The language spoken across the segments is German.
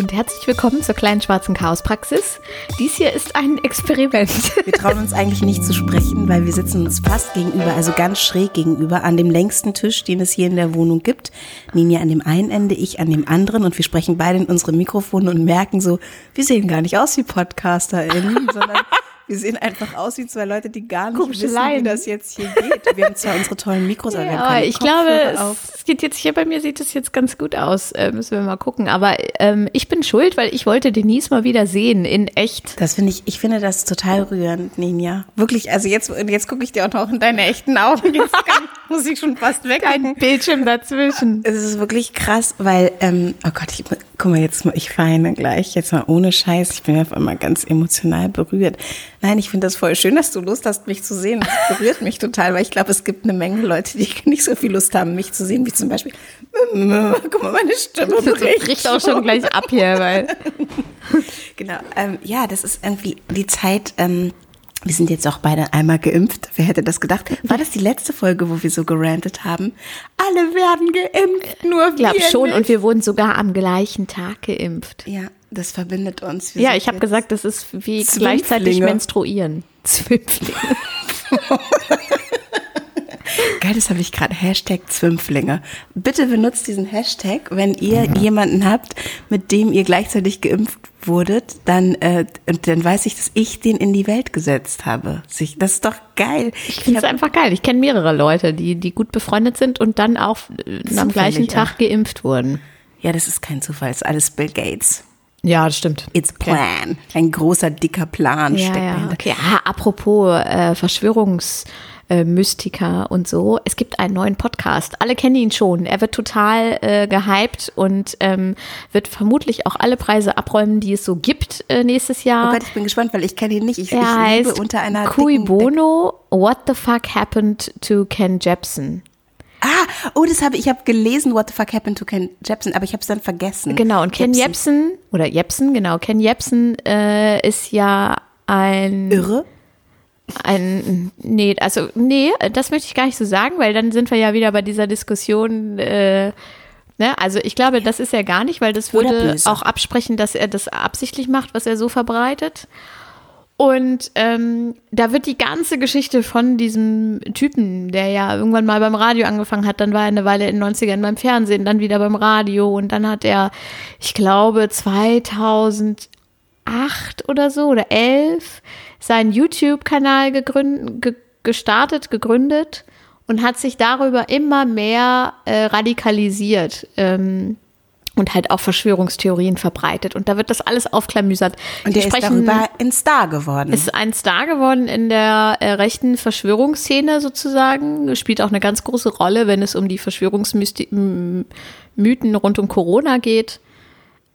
Und herzlich willkommen zur kleinen schwarzen Chaospraxis. Dies hier ist ein Experiment. Wir trauen uns eigentlich nicht zu sprechen, weil wir sitzen uns fast gegenüber, also ganz schräg gegenüber, an dem längsten Tisch, den es hier in der Wohnung gibt. Ninja an dem einen Ende, ich an dem anderen und wir sprechen beide in unsere Mikrofone und merken so, wir sehen gar nicht aus wie PodcasterInnen, sondern wir sehen einfach aus wie zwei Leute, die gar nicht Komische wissen, Leiden. wie das jetzt hier geht. Wir haben zwar unsere tollen Mikros, aber wir haben Ja, aber keine ich glaube, auf. es geht jetzt hier bei mir sieht es jetzt ganz gut aus. Äh, müssen wir mal gucken. Aber ähm, ich bin schuld, weil ich wollte Denise mal wieder sehen in echt. Das finde ich, ich finde das total rührend, Ninja. Wirklich, also jetzt, jetzt gucke ich dir auch noch in deine echten Augen. Jetzt kann, muss ich schon fast weg. Ein Bildschirm dazwischen. Es ist wirklich krass, weil, ähm, oh Gott, ich, guck mal, jetzt, mal, ich weine gleich, jetzt mal ohne Scheiß. Ich bin auf einmal ganz emotional berührt. Nein, ich finde das voll schön, dass du Lust hast, mich zu sehen. Das berührt mich total, weil ich glaube, es gibt eine Menge Leute, die nicht so viel Lust haben, mich zu sehen, wie zum Beispiel, guck mal, meine Stimme bricht. bricht auch schon gleich ab hier, weil Genau, ähm, ja, das ist irgendwie die Zeit, ähm, wir sind jetzt auch beide einmal geimpft. Wer hätte das gedacht? War das die letzte Folge, wo wir so gerantet haben? Alle werden geimpft, nur ich glaube wir schon. nicht. Und wir wurden sogar am gleichen Tag geimpft. Ja, das verbindet uns. Wir Ja, ich habe gesagt, das ist wie gleichzeitig menstruieren. Zwölflinge. Geil, das habe ich gerade. Hashtag Zwimpflinge. Bitte benutzt diesen Hashtag, wenn ihr jemanden habt, mit dem ihr gleichzeitig geimpft wurdet, dann, äh, und dann weiß ich, dass ich den in die Welt gesetzt habe. Sich- Das ist doch geil. Ich finde es einfach geil. Ich kenne mehrere Leute, die, die gut befreundet sind und dann auch äh, am gleichen Tag auch. geimpft wurden. Ja, das ist kein Zufall, das ist alles Bill Gates. Ja, das stimmt. It's plan. Ein großer, dicker Plan Ja, steckt ja. dahinter. Okay, ah, apropos äh, Verschwörungsmystiker und so. Es gibt einen neuen Podcast. Alle kennen ihn schon. Er wird total äh, gehypt und ähm, wird vermutlich auch alle Preise abräumen, die es so gibt äh, nächstes Oh Jahr. Gott, ich bin gespannt, weil ich kenne ihn nicht. Ich, er ich lebe heißt unter einer Cui Bono, What the Fuck Happened to Ken Jebsen. Ah, oh, das habe ich habe gelesen, What the fuck happened to Ken Jepsen, aber ich habe es dann vergessen. Genau, und Ken Jepsen. Jebsen, oder Jebsen, genau, Ken Jebsen äh, ist ja ein Irre? Ein, nee, also, nee, das möchte ich gar nicht so sagen, weil dann sind wir ja wieder bei dieser Diskussion, äh, ne, also ich glaube, das ist er gar nicht, weil das würde auch absprechen, dass er das absichtlich macht, was er so verbreitet. Und ähm, da wird die ganze Geschichte von diesem Typen, der ja irgendwann mal beim Radio angefangen hat, dann war er eine Weile in den 90ern beim Fernsehen, dann wieder beim Radio und dann hat er, ich glaube, 2008 oder so oder 11 seinen YouTube-Kanal ge gestartet, gegründet und hat sich darüber immer mehr äh, radikalisiert. Ähm, und halt auch Verschwörungstheorien verbreitet. Und da wird das alles aufklamüsert. Und der ist sprechen- darüber ein Star geworden. ist ein Star geworden in der äh, rechten Verschwörungsszene sozusagen. Spielt auch eine ganz große Rolle, wenn es um die Verschwörungsmythen rund um Corona geht.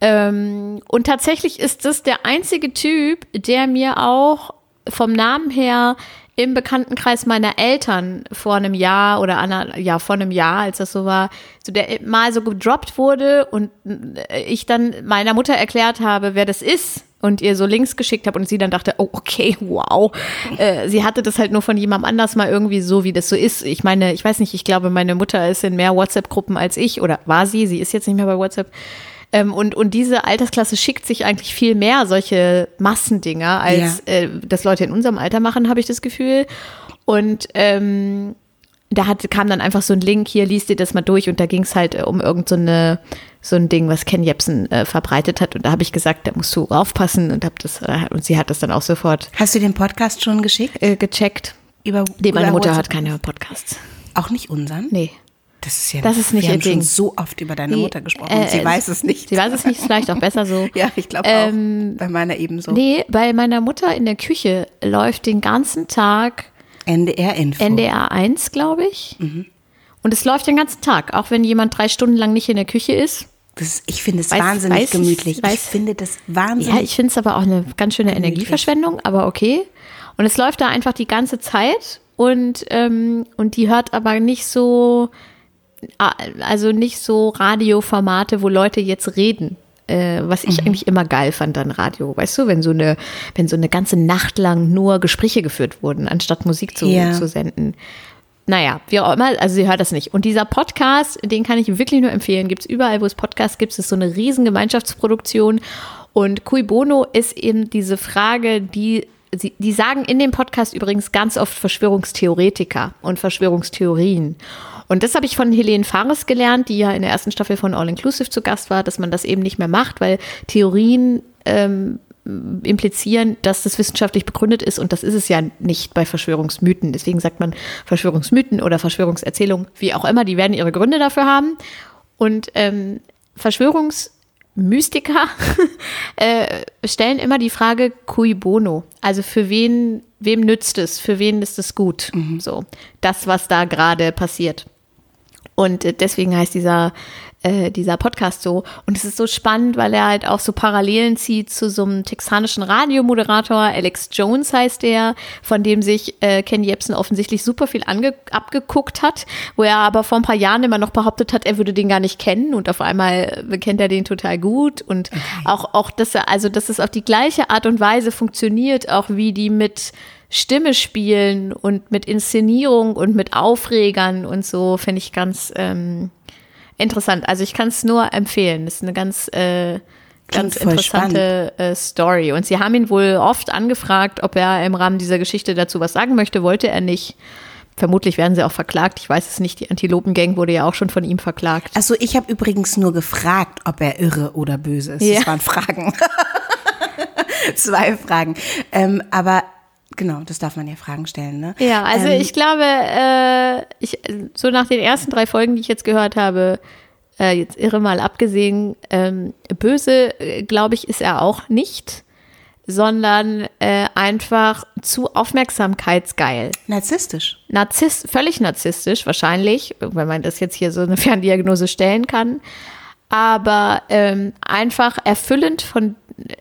Ähm, und tatsächlich ist das der einzige Typ, der mir auch vom Namen her im Bekanntenkreis meiner Eltern vor einem Jahr oder einer, ja, vor einem Jahr, als das so war, so der mal so gedroppt wurde und äh, ich dann meiner Mutter erklärt habe, wer das ist und ihr so Links geschickt habe und sie dann dachte, oh, okay, wow. Äh, sie hatte das halt nur von jemandem anders mal irgendwie so, wie das so ist. Ich meine, ich weiß nicht, ich glaube, meine Mutter ist in mehr WhatsApp-Gruppen als ich oder war sie, sie ist jetzt nicht mehr bei WhatsApp. Ähm, und, und diese Altersklasse schickt sich eigentlich viel mehr solche Massendinger, als äh, das Leute in unserem Alter machen, habe ich das Gefühl. Und ähm, da hat, kam dann einfach so ein Link, hier liest dir das mal durch und da ging es halt äh, um irgend so, eine, so ein Ding, was Ken Jebsen äh, verbreitet hat. Und da habe ich gesagt, da musst du aufpassen und hab das, äh, und sie hat das dann auch sofort Hast du den Podcast schon geschickt? äh, gecheckt. Über, Nee, meine Mutter hat keine Podcasts. Auch nicht unseren? Nee. Das ist ja Das ist nicht Wir haben schon Ding. so oft über deine Mutter gesprochen. äh, sie weiß es nicht. Sie weiß es nicht, ist vielleicht auch besser so. Ja, ich glaube Ähm, auch. Bei meiner ebenso. Nee, bei meiner Mutter in der Küche läuft den ganzen Tag NDR-Info. NDR 1, glaube ich. Mhm. Und es läuft den ganzen Tag, auch wenn jemand drei Stunden lang nicht in der Küche ist. Ist, ich finde es Weiß- wahnsinnig weiß ich- gemütlich. ich weiß- finde das wahnsinnig. Ja, ich finde es aber auch eine ganz schöne Energieverschwendung, aber okay. Und es läuft da einfach die ganze Zeit und, ähm, und die hört aber nicht so, also nicht so Radioformate, wo Leute jetzt reden. Äh, was ich eigentlich immer geil fand an Radio, weißt du, wenn so eine, wenn so eine ganze Nacht lang nur Gespräche geführt wurden, anstatt Musik zu, Ja. zu senden. naja, wie auch immer, also sie hört das nicht. Und dieser Podcast, den kann ich wirklich nur empfehlen, gibt es überall, wo es Podcasts gibt, es ist so eine riesen Gemeinschaftsproduktion. Und Cui Bono ist eben diese Frage, die Sie, die sagen in dem Podcast übrigens ganz oft Verschwörungstheoretiker und Verschwörungstheorien. Und das habe ich von Helene Fares gelernt, die ja in der ersten Staffel von All Inclusive zu Gast war, dass man das eben nicht mehr macht, weil Theorien ähm, implizieren, dass das wissenschaftlich begründet ist und das ist es ja nicht bei Verschwörungsmythen. Deswegen sagt man Verschwörungsmythen oder Verschwörungserzählungen, wie auch immer, die werden ihre Gründe dafür haben. Und ähm, Verschwörungsmystiker äh, stellen immer die Frage cui bono, also für wen, wem nützt es, für wen ist es gut, mhm. so das, was da gerade passiert. Und äh, deswegen heißt dieser äh, dieser Podcast so. Und es ist so spannend, weil er halt auch so Parallelen zieht zu so einem texanischen Radiomoderator. Alex Jones heißt der, von dem sich äh, Ken Jebsen offensichtlich super viel abgeguckt hat, wo er aber vor ein paar Jahren immer noch behauptet hat, er würde den gar nicht kennen und auf einmal kennt er den total gut und okay. auch, auch, dass er, also, dass es auf die gleiche Art und Weise funktioniert, auch wie die mit Stimme spielen und mit Inszenierung und mit Aufregern und so, finde ich ganz, ähm, interessant. Also ich kann es nur empfehlen. Das ist eine ganz, äh, ganz interessante äh, Story. Und sie haben ihn wohl oft angefragt, ob er im Rahmen dieser Geschichte dazu was sagen möchte. Wollte er nicht. Vermutlich werden sie auch verklagt. Ich weiß es nicht. Die Antilopengang wurde ja auch schon von ihm verklagt. Also ich habe übrigens nur gefragt, ob er irre oder böse ist. Ja. Das waren Fragen. Zwei Fragen. Ähm, aber Genau, das darf man ja Fragen stellen, ne? Ja, also ähm, ich glaube, äh, ich, so nach den ersten drei Folgen, die ich jetzt gehört habe, äh, jetzt irre mal abgesehen, ähm, böse, äh, glaube ich, ist er auch nicht, sondern äh, einfach zu aufmerksamkeitsgeil. Narzisstisch. Narzisst, völlig narzisstisch, wahrscheinlich, wenn man das jetzt hier so eine Ferndiagnose stellen kann. Aber ähm, einfach erfüllend von,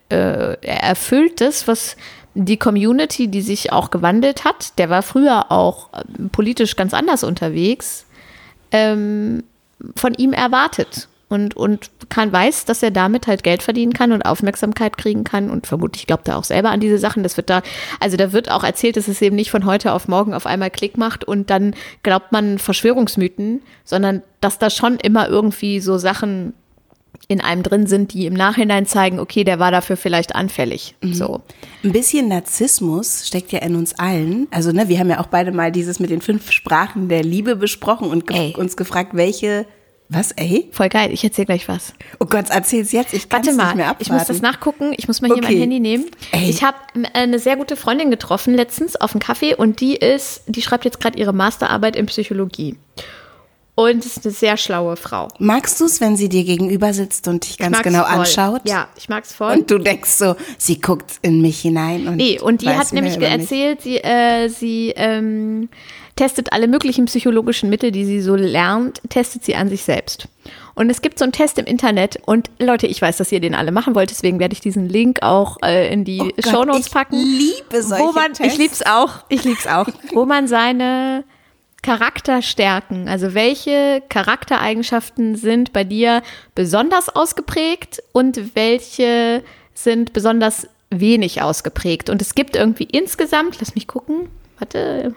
äh, er erfüllt das, was die Community, die sich auch gewandelt hat, der war früher auch äh, politisch ganz anders unterwegs, ähm, von ihm erwartet. Und, und kann weiß, dass er damit halt Geld verdienen kann und Aufmerksamkeit kriegen kann. Und vermutlich glaubt er auch selber an diese Sachen. Das wird da, also da wird auch erzählt, dass es eben nicht von heute auf morgen auf einmal Klick macht und dann glaubt man Verschwörungsmythen, sondern dass da schon immer irgendwie so Sachen in einem drin sind, die im Nachhinein zeigen, okay, der war dafür vielleicht anfällig. Mhm. So. Ein bisschen Narzissmus steckt ja in uns allen. Also, ne, wir haben ja auch beide mal dieses mit den fünf Sprachen der Liebe besprochen und ge ey. uns gefragt, welche was, ey? Voll geil, ich erzähl gleich was. Oh Gott, erzähl's jetzt, ich kann nicht mehr abwarten. ich muss das nachgucken, ich muss mal hier okay. mein Handy nehmen. Ey. Ich habe eine sehr gute Freundin getroffen letztens auf dem Kaffee und die ist, die schreibt jetzt gerade ihre Masterarbeit in Psychologie und ist eine sehr schlaue Frau. Magst du es, wenn sie dir gegenüber sitzt und dich ganz genau voll. anschaut? Ja, ich mag es voll. Und du denkst so, sie guckt in mich hinein. Und nee, und die hat nämlich erzählt, sie, äh, sie ähm, testet alle möglichen psychologischen Mittel, die sie so lernt, testet sie an sich selbst. Und es gibt so einen Test im Internet und Leute, ich weiß, dass ihr den alle machen wollt, deswegen werde ich diesen Link auch äh, in die oh Show Notes packen. Ich liebe solche wo man, Tests. Ich lieb's auch, ich lieb's auch, wo man seine Charakterstärken, also welche Charaktereigenschaften sind bei dir besonders ausgeprägt und welche sind besonders wenig ausgeprägt. Und es gibt irgendwie insgesamt, lass mich gucken, warte,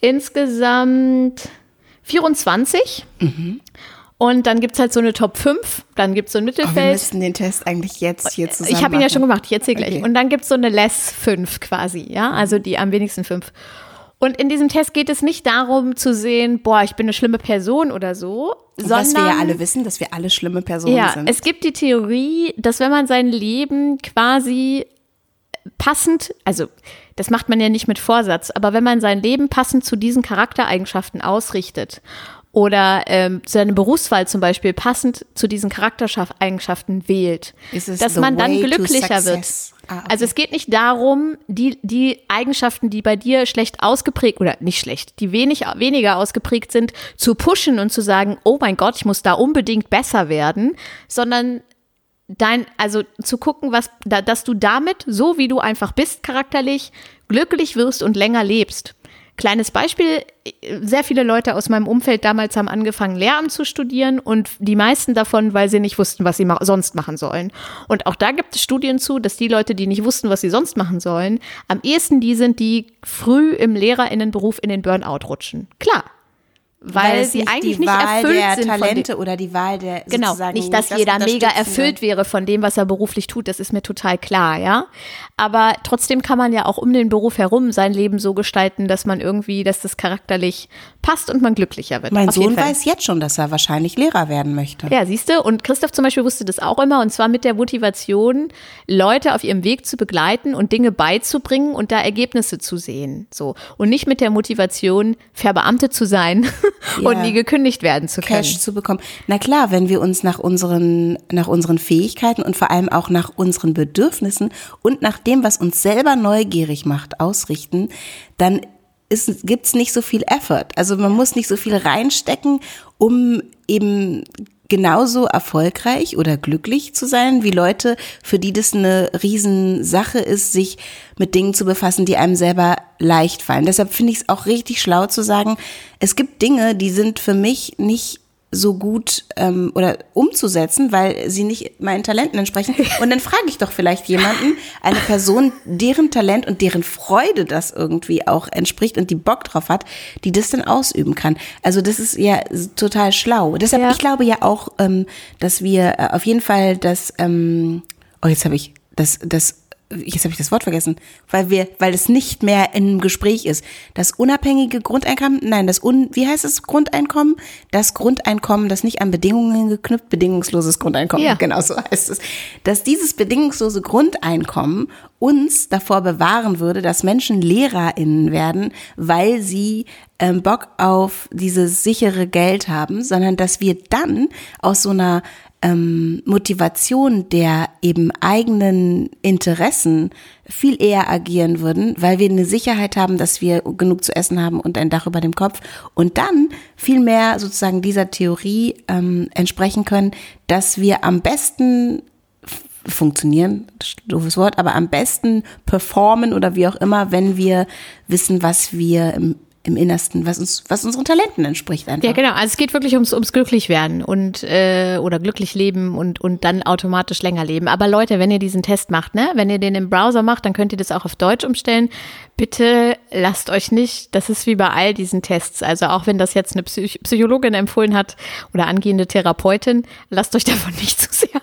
insgesamt 24. Mhm. Und dann gibt es halt so eine Top 5, dann gibt es so ein Mittelfeld. Oh, wir müssen den Test eigentlich jetzt hier zusammen Ich habe ihn ja schon gemacht, ich erzähle gleich. Okay. Und dann gibt es so eine Less 5 quasi, ja, also die am wenigsten 5. Und in diesem Test geht es nicht darum zu sehen, boah, ich bin eine schlimme Person oder so, sondern was wir ja alle wissen, dass wir alle schlimme Personen ja, sind. Es gibt die Theorie, dass wenn man sein Leben quasi passend, also das macht man ja nicht mit Vorsatz, aber wenn man sein Leben passend zu diesen Charaktereigenschaften ausrichtet oder ähm, seine Berufswahl zum Beispiel passend zu diesen Charaktereigenschaften wählt, dass man dann glücklicher wird. Ah, okay. Also es geht nicht darum, die, die Eigenschaften, die bei dir schlecht ausgeprägt oder nicht schlecht, die wenig, weniger ausgeprägt sind, zu pushen und zu sagen, oh mein Gott, ich muss da unbedingt besser werden, sondern dein, also zu gucken, was, dass du damit, so wie du einfach bist charakterlich, glücklich wirst und länger lebst. Kleines Beispiel, sehr viele Leute aus meinem Umfeld damals haben angefangen, Lehramt zu studieren und die meisten davon, weil sie nicht wussten, was sie ma sonst machen sollen. Und auch da gibt es Studien zu, dass die Leute, die nicht wussten, was sie sonst machen sollen, am ehesten die sind, die früh im Lehrerinnenberuf in den Burnout rutschen. Klar, weil, weil sie eigentlich nicht erfüllt der sind Talente von dem, oder die Wahl der Genau, nicht, dass das jeder mega erfüllt wäre von dem, was er beruflich tut, das ist mir total klar, ja. Aber trotzdem kann man ja auch um den Beruf herum sein Leben so gestalten, dass man irgendwie, dass das charakterlich passt und man glücklicher wird. Mein Auf jeden Sohn Fall. weiß jetzt schon, dass er wahrscheinlich Lehrer werden möchte. Ja, siehst du, und Christoph zum Beispiel wusste das auch immer, und zwar mit der Motivation, Leute auf ihrem Weg zu begleiten und Dinge beizubringen und da Ergebnisse zu sehen. So. Und nicht mit der Motivation, verbeamtet zu sein und nie gekündigt werden zu können. Cash zu bekommen. Na klar, wenn wir uns nach unseren, nach unseren Fähigkeiten und vor allem auch nach unseren Bedürfnissen und nach dem, was uns selber neugierig macht, ausrichten, dann ist, gibt's nicht so viel Effort. Also man muss nicht so viel reinstecken, um eben genauso erfolgreich oder glücklich zu sein, wie Leute, für die das eine Riesensache ist, sich mit Dingen zu befassen, die einem selber leicht fallen. Deshalb finde ich es auch richtig schlau zu sagen, es gibt Dinge, die sind für mich nicht so gut ähm, oder umzusetzen, weil sie nicht meinen Talenten entsprechen. Und dann frage ich doch vielleicht jemanden, eine Person, deren Talent und deren Freude das irgendwie auch entspricht und die Bock drauf hat, die das dann ausüben kann. Also das ist ja total schlau. Deshalb, Ja. ich glaube ja auch, ähm, dass wir äh, auf jeden Fall das, ähm, oh jetzt habe ich das, das jetzt habe ich das Wort vergessen, weil wir, weil es nicht mehr im Gespräch ist. Das unabhängige Grundeinkommen, nein, das un, wie heißt es Grundeinkommen? Das Grundeinkommen, das nicht an Bedingungen geknüpft, bedingungsloses Grundeinkommen, Ja. genau so heißt es. Dass dieses bedingungslose Grundeinkommen uns davor bewahren würde, dass Menschen LehrerInnen werden, weil sie ähm, Bock auf dieses sichere Geld haben, sondern dass wir dann aus so einer ähm, Motivation der eben eigenen Interessen viel eher agieren würden, weil wir eine Sicherheit haben, dass wir genug zu essen haben und ein Dach über dem Kopf und dann viel mehr sozusagen dieser Theorie ähm, entsprechen können, dass wir am besten funktionieren, doofes Wort, aber am besten performen oder wie auch immer, wenn wir wissen, was wir im, im Innersten, was uns, was unseren Talenten entspricht einfach. Ja, genau. Also es geht wirklich ums, ums glücklich werden und äh, oder glücklich leben und, und dann automatisch länger leben. Aber Leute, wenn ihr diesen Test macht, ne, wenn ihr den im Browser macht, dann könnt ihr das auch auf Deutsch umstellen. Bitte lasst euch nicht, das ist wie bei all diesen Tests, also auch wenn das jetzt eine Psych Psychologin empfohlen hat oder angehende Therapeutin, lasst euch davon nicht zu sehr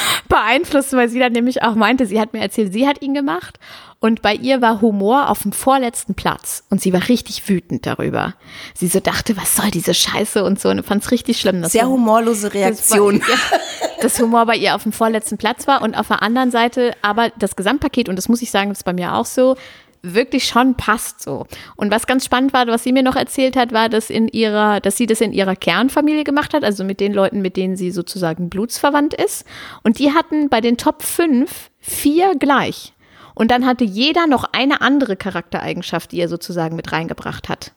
beeinflussen, weil sie dann nämlich auch meinte, sie hat mir erzählt, sie hat ihn gemacht und bei ihr war Humor auf dem vorletzten Platz und sie war richtig wütend darüber. Sie so dachte, was soll diese Scheiße und so und fand es richtig schlimm. dass Sehr humorlose das Reaktion. Ja, dass Humor bei ihr auf dem vorletzten Platz war und auf der anderen Seite aber das Gesamtpaket, und das muss ich sagen, das ist bei mir auch so, wirklich schon passt so. Und was ganz spannend war, was sie mir noch erzählt hat, war, dass in ihrer, dass sie das in ihrer Kernfamilie gemacht hat, also mit den Leuten, mit denen sie sozusagen blutsverwandt ist. Und die hatten bei den Top 5 vier gleich. Und dann hatte jeder noch eine andere Charaktereigenschaft, die er sozusagen mit reingebracht hat.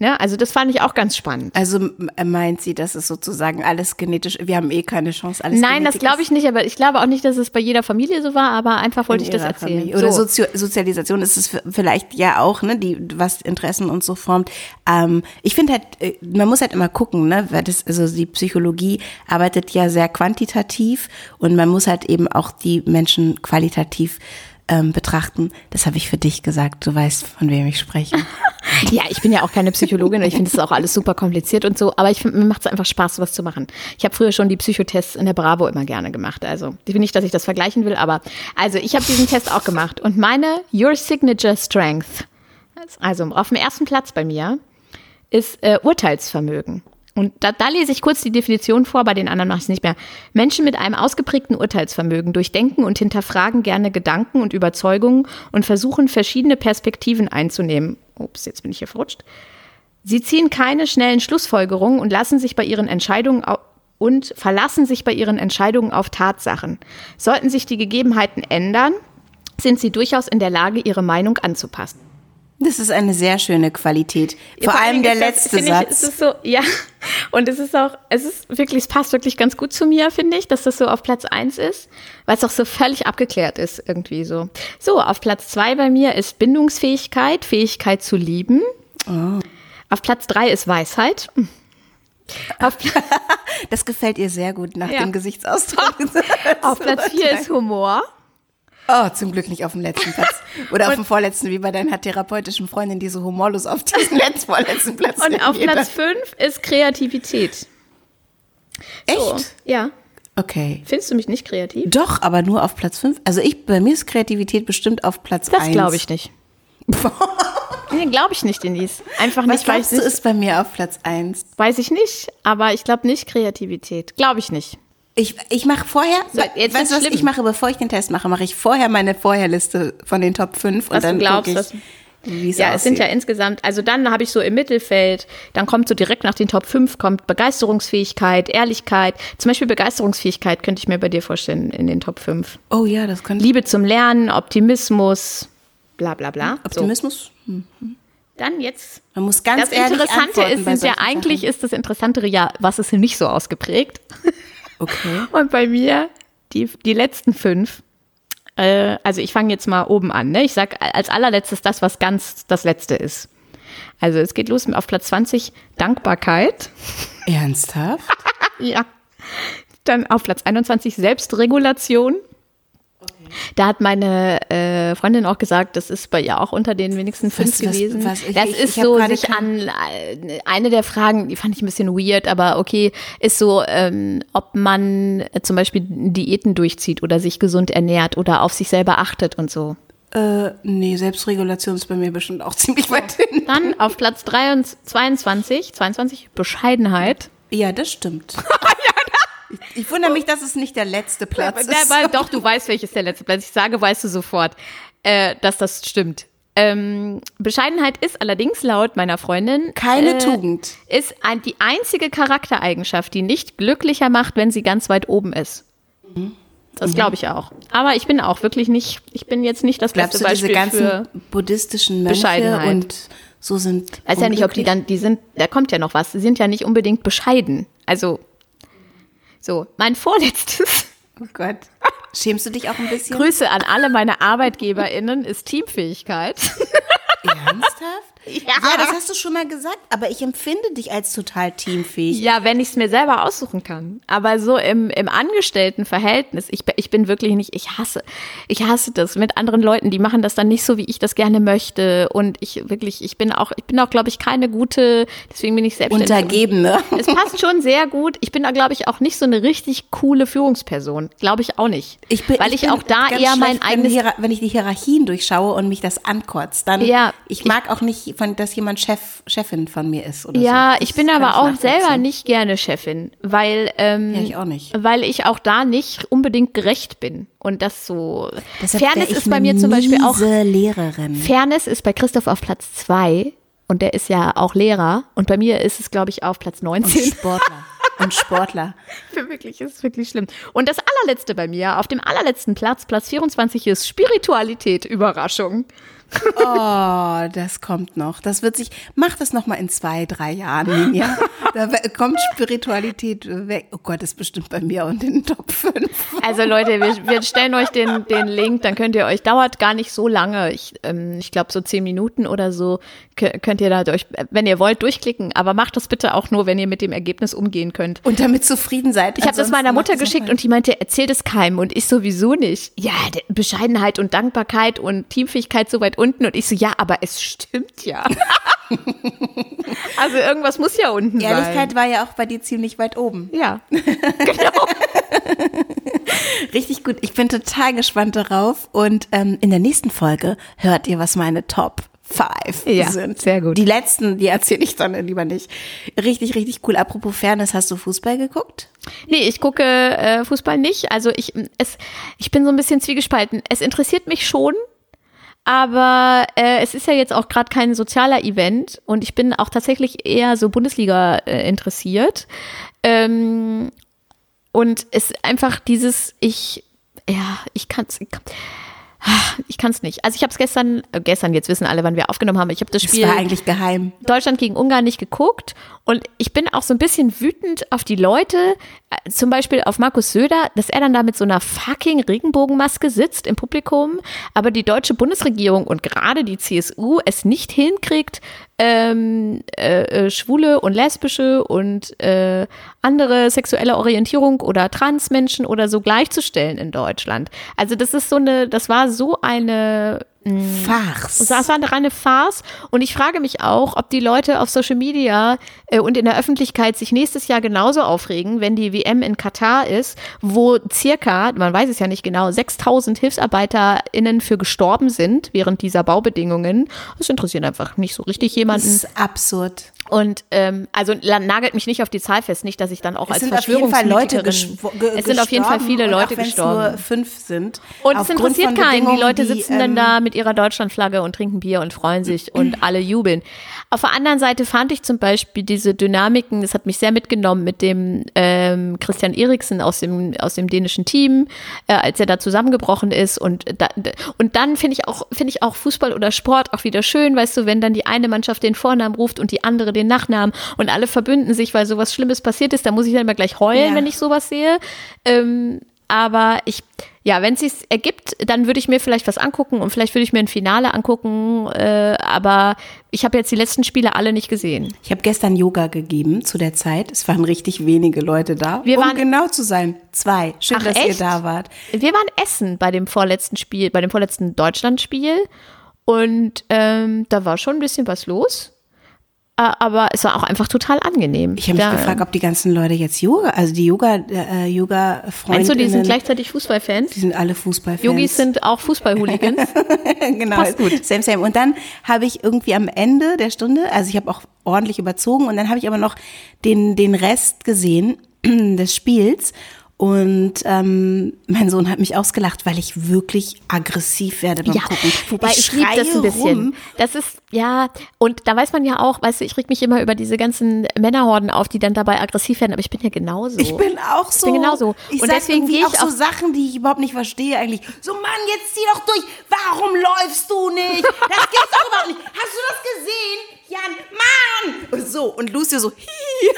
Ne? Also das fand ich auch ganz spannend. Also m- meint sie, dass es sozusagen alles genetisch, wir haben eh keine Chance, alles Nein, das glaube ich nicht, aber ich glaube auch nicht, dass es bei jeder Familie so war, aber einfach wollte ich das erzählen. Familie. Oder so. Sozio Sozialisation ist es vielleicht ja auch, ne, die, was Interessen und so formt. Ähm, ich finde halt, äh, man muss halt immer gucken, ne, weil das, also die Psychologie arbeitet ja sehr quantitativ und man muss halt eben auch die Menschen qualitativ ähm, betrachten. Das habe ich für dich gesagt, du weißt, von wem ich spreche. Ja, ich bin ja auch keine Psychologin und ich finde das auch alles super kompliziert und so, aber ich find, mir macht es einfach Spaß, sowas zu machen. Ich habe früher schon die Psychotests in der Bravo immer gerne gemacht. Also, ich will nicht, dass ich das vergleichen will, aber also ich habe diesen Test auch gemacht und meine Your Signature Strength, also auf dem ersten Platz bei mir, ist äh, Urteilsvermögen. Und da, da lese ich kurz die Definition vor, bei den anderen mache ich es nicht mehr. Menschen mit einem ausgeprägten Urteilsvermögen durchdenken und hinterfragen gerne Gedanken und Überzeugungen und versuchen verschiedene Perspektiven einzunehmen. Ups, jetzt bin ich hier verrutscht. Sie ziehen keine schnellen Schlussfolgerungen und lassen sich bei ihren Entscheidungen und verlassen sich bei ihren Entscheidungen auf Tatsachen. Sollten sich die Gegebenheiten ändern, sind sie durchaus in der Lage, ihre Meinung anzupassen. Das ist eine sehr schöne Qualität. Vor, allem der das, letzte Ich, es Satz. ist so, ja. Und es ist auch, es ist wirklich, es passt wirklich ganz gut zu mir, finde ich, dass das so auf Platz eins ist, weil es auch so völlig abgeklärt ist, irgendwie so. So, auf Platz zwei bei mir ist Bindungsfähigkeit, Fähigkeit zu lieben. Auf Platz drei ist Weisheit. Pla- Das gefällt ihr sehr gut nach Ja. dem Gesichtsausdruck. auf Platz vier ist Humor. Oh, zum Glück nicht auf dem letzten Platz. Oder auf dem vorletzten, wie bei deiner therapeutischen Freundin, die so humorlos auf diesen letzten, vorletzten Platz Und auf. Platz fünf ist Kreativität. So, Echt? Ja. Okay. Findest du mich nicht kreativ? Doch, aber nur auf Platz 5. Also ich, bei mir ist Kreativität bestimmt auf Platz 1. Das glaube ich nicht. Nee, glaube ich nicht, Denise. Einfach Was nicht, weil ich nicht, ist bei mir auf Platz 1? weiß ich nicht, aber ich glaube nicht Kreativität. Glaube ich nicht. Ich, ich mache vorher, So, jetzt weißt du, was schlimm. ich mache, bevor ich den Test mache, mache ich vorher meine Vorherliste von den Top 5 und Was du dann glaubst, gucke ich, wie es Ja, es sind ja aussieht. insgesamt, also dann habe ich so im Mittelfeld, dann kommt so direkt nach den Top 5 kommt Begeisterungsfähigkeit, Ehrlichkeit. Zum Beispiel Begeisterungsfähigkeit könnte ich mir bei dir vorstellen in den Top 5. Oh ja, das könnte Liebe zum Lernen, Optimismus, bla bla bla. So, Optimismus. Hm. dann jetzt. Man muss ganz Das ehrlich Interessante ist, sind ja eigentlich ist das Interessantere ja, was ist nicht so ausgeprägt. Okay. Und bei mir die, die letzten fünf. Äh, also ich fange jetzt mal oben an. Ne? Ich sag als allerletztes das, was ganz das Letzte ist. Also es geht los auf Platz 20 Dankbarkeit. Ernsthaft? Ja. Dann auf Platz 21 Selbstregulation. Da hat meine äh, Freundin auch gesagt, das ist bei ihr auch unter den wenigsten fünf Was- was- gewesen. was- ich- das ich- ist ich so sich an äh, eine der Fragen, die fand ich ein bisschen weird, aber okay, ist so, ähm, ob man äh, zum Beispiel Diäten durchzieht oder sich gesund ernährt oder auf sich selber achtet und so. äh, nee, Selbstregulation ist bei mir bestimmt auch ziemlich weit hin. Dann auf Platz 23, 22, 22 Bescheidenheit. Ja, das stimmt. ich, ich wundere mich, dass es nicht der letzte Platz Ja, ist. weil, doch, du weißt, welches der letzte Platz. Ich sage, weißt du sofort, äh, dass das stimmt. Ähm, Bescheidenheit ist allerdings laut meiner Freundin Keine äh, Tugend. Ist ein, die einzige Charaktereigenschaft, die nicht glücklicher macht, wenn sie ganz weit oben ist. Mhm. Das glaube ich auch. Aber ich bin auch wirklich nicht, ich bin jetzt nicht das Glaubst beste du, diese Beispiel für. ganzen buddhistischen Mönche Bescheidenheit. und so sind Weiß ja nicht, ob die dann, die sind, da kommt ja noch was. Die sind ja nicht unbedingt bescheiden. Also, so, mein vorletztes. Oh Gott. Schämst du dich auch ein bisschen? Grüße an alle meine ArbeitgeberInnen ist Teamfähigkeit. Ernsthaft? Ja. das hast du schon mal gesagt, aber ich empfinde dich als total teamfähig. Ja, wenn ich es mir selber aussuchen kann. Aber so im, im Angestelltenverhältnis, ich, ich bin wirklich nicht, ich hasse, ich hasse das mit anderen Leuten, die machen das dann nicht so, wie ich das gerne möchte. Und ich wirklich, ich bin auch, ich bin auch, glaube ich, keine gute, deswegen bin ich selbstständig. Untergebene. Es passt schon sehr gut. Ich bin da, glaube ich, auch nicht so eine richtig coole Führungsperson. Glaube ich auch nicht. Ich bin, Weil ich, bin auch da eher mein wenn, eigenes Hierar- wenn ich die Hierarchien durchschaue und mich das ankotzt, dann Ja, ich mag auch nicht, von, dass jemand Chef, Chefin von mir ist oder Ja, so. Ich bin aber auch selber nicht gerne Chefin, weil ähm, Ja, ich auch nicht. weil ich auch da nicht unbedingt gerecht bin und das so. Deshalb Fairness ich ist bei mir zum Beispiel auch. Lehrerin. Fairness ist bei Christoph auf Platz zwei und der ist ja auch Lehrer und bei mir ist es glaube ich auf Platz Und 19. Sportler. Und Sportler. Für wirklich ist wirklich schlimm. Und das allerletzte bei mir auf dem allerletzten Platz, Platz 24 ist Spiritualität, Überraschung. Oh, das kommt noch. Das wird sich, mach das noch mal in zwei, drei Jahren, ja. Da kommt Spiritualität weg. Oh Gott, das ist bestimmt bei mir und in den Top 5. Also Leute, wir, wir stellen euch den, den Link, dann könnt ihr euch, dauert gar nicht so lange, ich, ähm, ich glaube so zehn Minuten oder so, kö- könnt ihr da durch, wenn ihr wollt, durchklicken, aber macht das bitte auch nur, wenn ihr mit dem Ergebnis umgehen könnt. Und damit zufrieden seid. Ich habe das meiner Mutter geschickt und die meinte, erzähl das keinem und ich sowieso nicht. Ja, de- Bescheidenheit und Dankbarkeit und Teamfähigkeit so weit unten und ich so, ja, aber es stimmt ja. also irgendwas muss ja unten sein. Ehrlichkeit war ja auch bei dir ziemlich weit oben. Ja, genau. Richtig gut. Ich bin total gespannt darauf. Und ähm, in der nächsten Folge hört ihr, was meine Top 5 Ja, sind. sehr gut. Die letzten, die erzähle ich dann lieber nicht. Richtig, richtig cool. Apropos Fairness, hast du Fußball geguckt? Nee, ich gucke äh, Fußball nicht. Also ich, es, ich bin so ein bisschen zwiegespalten. Es interessiert mich schon, aber äh, es ist ja jetzt auch gerade kein sozialer Event und ich bin auch tatsächlich eher so Bundesliga äh, interessiert. Ähm, und es ist einfach dieses, ich, ja, ich kann's. Ich, ich kann es nicht. Also ich habe es gestern, äh, gestern, jetzt wissen alle, wann wir aufgenommen haben. Ich habe das Das Spiel war eigentlich geheim. Deutschland gegen Ungarn nicht geguckt und ich bin auch so ein bisschen wütend auf die Leute, zum Beispiel auf Markus Söder, dass er dann da mit so einer fucking Regenbogenmaske sitzt im Publikum, aber die deutsche Bundesregierung und gerade die CSU es nicht hinkriegt, ähm, äh, äh, schwule und lesbische und äh, andere sexuelle Orientierung oder Transmenschen oder so gleichzustellen in Deutschland. Also das ist so eine, das war so eine Farce. das war eine reine Farce. Und ich frage mich auch, ob die Leute auf Social Media äh, und in der Öffentlichkeit sich nächstes Jahr genauso aufregen, wenn die WM in Katar ist, wo circa, man weiß es ja nicht genau, 6000 HilfsarbeiterInnen für gestorben sind während dieser Baubedingungen. Das interessiert einfach nicht so richtig jemanden. Das ist absurd. Und ähm, also nagelt mich nicht auf die Zahl fest, nicht, dass ich dann auch Es als Verschwörungsmythikerin- Es sind auf jeden Fall viele Leute auch gestorben. nur fünf sind. Und es interessiert keinen. Die Leute die, sitzen dann ähm, da mit ihrer Deutschlandflagge und trinken Bier und freuen sich und alle jubeln. Auf der anderen Seite fand ich zum Beispiel diese Dynamiken, das hat mich sehr mitgenommen mit dem ähm, Christian Eriksen aus dem, aus dem dänischen Team, äh, als er da zusammengebrochen ist. Und, da, und dann finde ich auch, finde ich auch Fußball oder Sport auch wieder schön, weißt du, wenn dann die eine Mannschaft den Vornamen ruft und die andere den Nachnamen und alle verbünden sich, weil sowas Schlimmes passiert ist, da muss ich dann immer gleich heulen, Ja. wenn ich sowas sehe. Ähm, aber ich, ja, wenn es sich ergibt, dann würde ich mir vielleicht was angucken und vielleicht würde ich mir ein Finale angucken. Äh, aber ich habe jetzt die letzten Spiele alle nicht gesehen. Ich habe gestern Yoga gegeben zu der Zeit. Es waren richtig wenige Leute da. Wir um waren- genau zu sein. Zwei. Schön, Ach, dass ihr echt? da wart. Wir waren essen bei dem vorletzten Spiel, bei dem vorletzten Deutschlandspiel. Und ähm, da war schon ein bisschen was los. Äh, Aber es war auch einfach total angenehm. Ich habe mich Da- gefragt, ob die ganzen Leute jetzt Yoga, also die Yoga, äh, Yoga Meinst du, die sind gleichzeitig Fußballfans? die sind alle Fußballfans. Yogis sind auch Fußball-Hooligans. genau. Passt gut. Same, same. Und dann habe ich irgendwie am Ende der Stunde, also ich habe auch ordentlich überzogen und dann habe ich aber noch den, den Rest gesehen des Spiels. Und ähm, mein Sohn hat mich ausgelacht, weil ich wirklich aggressiv werde beim Ja, Gucken. wobei ich, liebe schreie das ein bisschen. Rum. Das ist, ja, und da weiß man ja auch, weißt du, ich reg mich immer über diese ganzen Männerhorden auf, die dann dabei aggressiv werden, aber ich bin ja genauso. Ich bin auch so. bin genauso. Ich Und deswegen gehe auch ich so auch- Sachen, die ich überhaupt nicht verstehe eigentlich. So, Mann, jetzt zieh doch durch. Warum läufst du nicht? Das gibt's doch überhaupt nicht. Hast du das gesehen? Jan, Mann! Und so, und Lucio so, hi.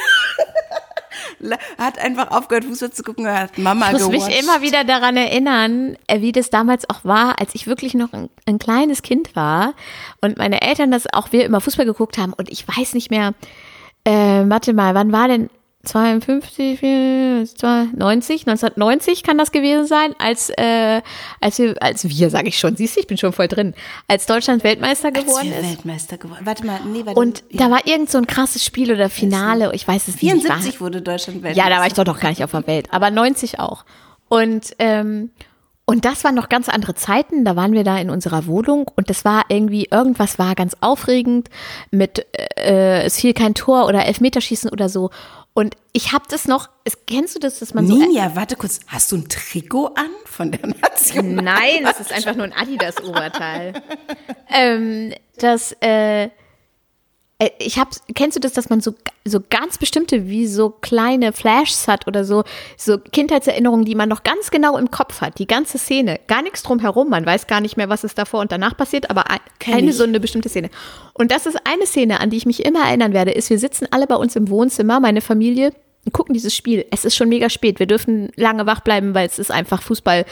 Hat einfach aufgehört, Fußball zu gucken, hat Mama Ich muss gewatcht. mich immer wieder daran erinnern, äh, wie das damals auch war, als ich wirklich noch ein, ein kleines Kind war und meine Eltern das auch wir immer Fußball geguckt haben und ich weiß nicht mehr, äh, warte mal, wann war denn 52, 90, 1990 kann das gewesen sein, als äh, als wir, als wir, sage ich schon, siehst du, ich bin schon voll drin, als Deutschland Weltmeister Als geworden wir ist. Weltmeister geworden. Warte mal, nee, warte. Und da war irgend so ein krasses Spiel oder Finale, ich weiß es nicht. 74 wurde Deutschland Weltmeister. Ja, da war ich doch noch gar nicht auf der Welt, aber 90 auch. Und, ähm, und das waren noch ganz andere Zeiten. Da waren wir da in unserer Wohnung und das war irgendwie, irgendwas war ganz aufregend mit, äh, es fiel kein Tor oder Elfmeterschießen oder so. Und ich habe das noch, es, kennst du das, dass man so. Ninja, warte kurz. Hast du ein Trikot an von der Nation? Nein, das ist einfach nur ein Adidas-Oberteil. ähm, das, äh, äh, ich hab, kennst du das, dass man so, so ganz bestimmte, wie so kleine Flashs hat oder so, so Kindheitserinnerungen, die man noch ganz genau im Kopf hat, die ganze Szene, gar nichts drumherum, man weiß gar nicht mehr, was ist davor und danach passiert, aber ein, eine ich. so eine bestimmte Szene. Und das ist eine Szene, an die ich mich immer erinnern werde, ist, wir sitzen alle bei uns im Wohnzimmer, meine Familie, und gucken dieses Spiel. Es ist schon mega spät. Wir dürfen lange wach bleiben, weil es ist einfach Fußball.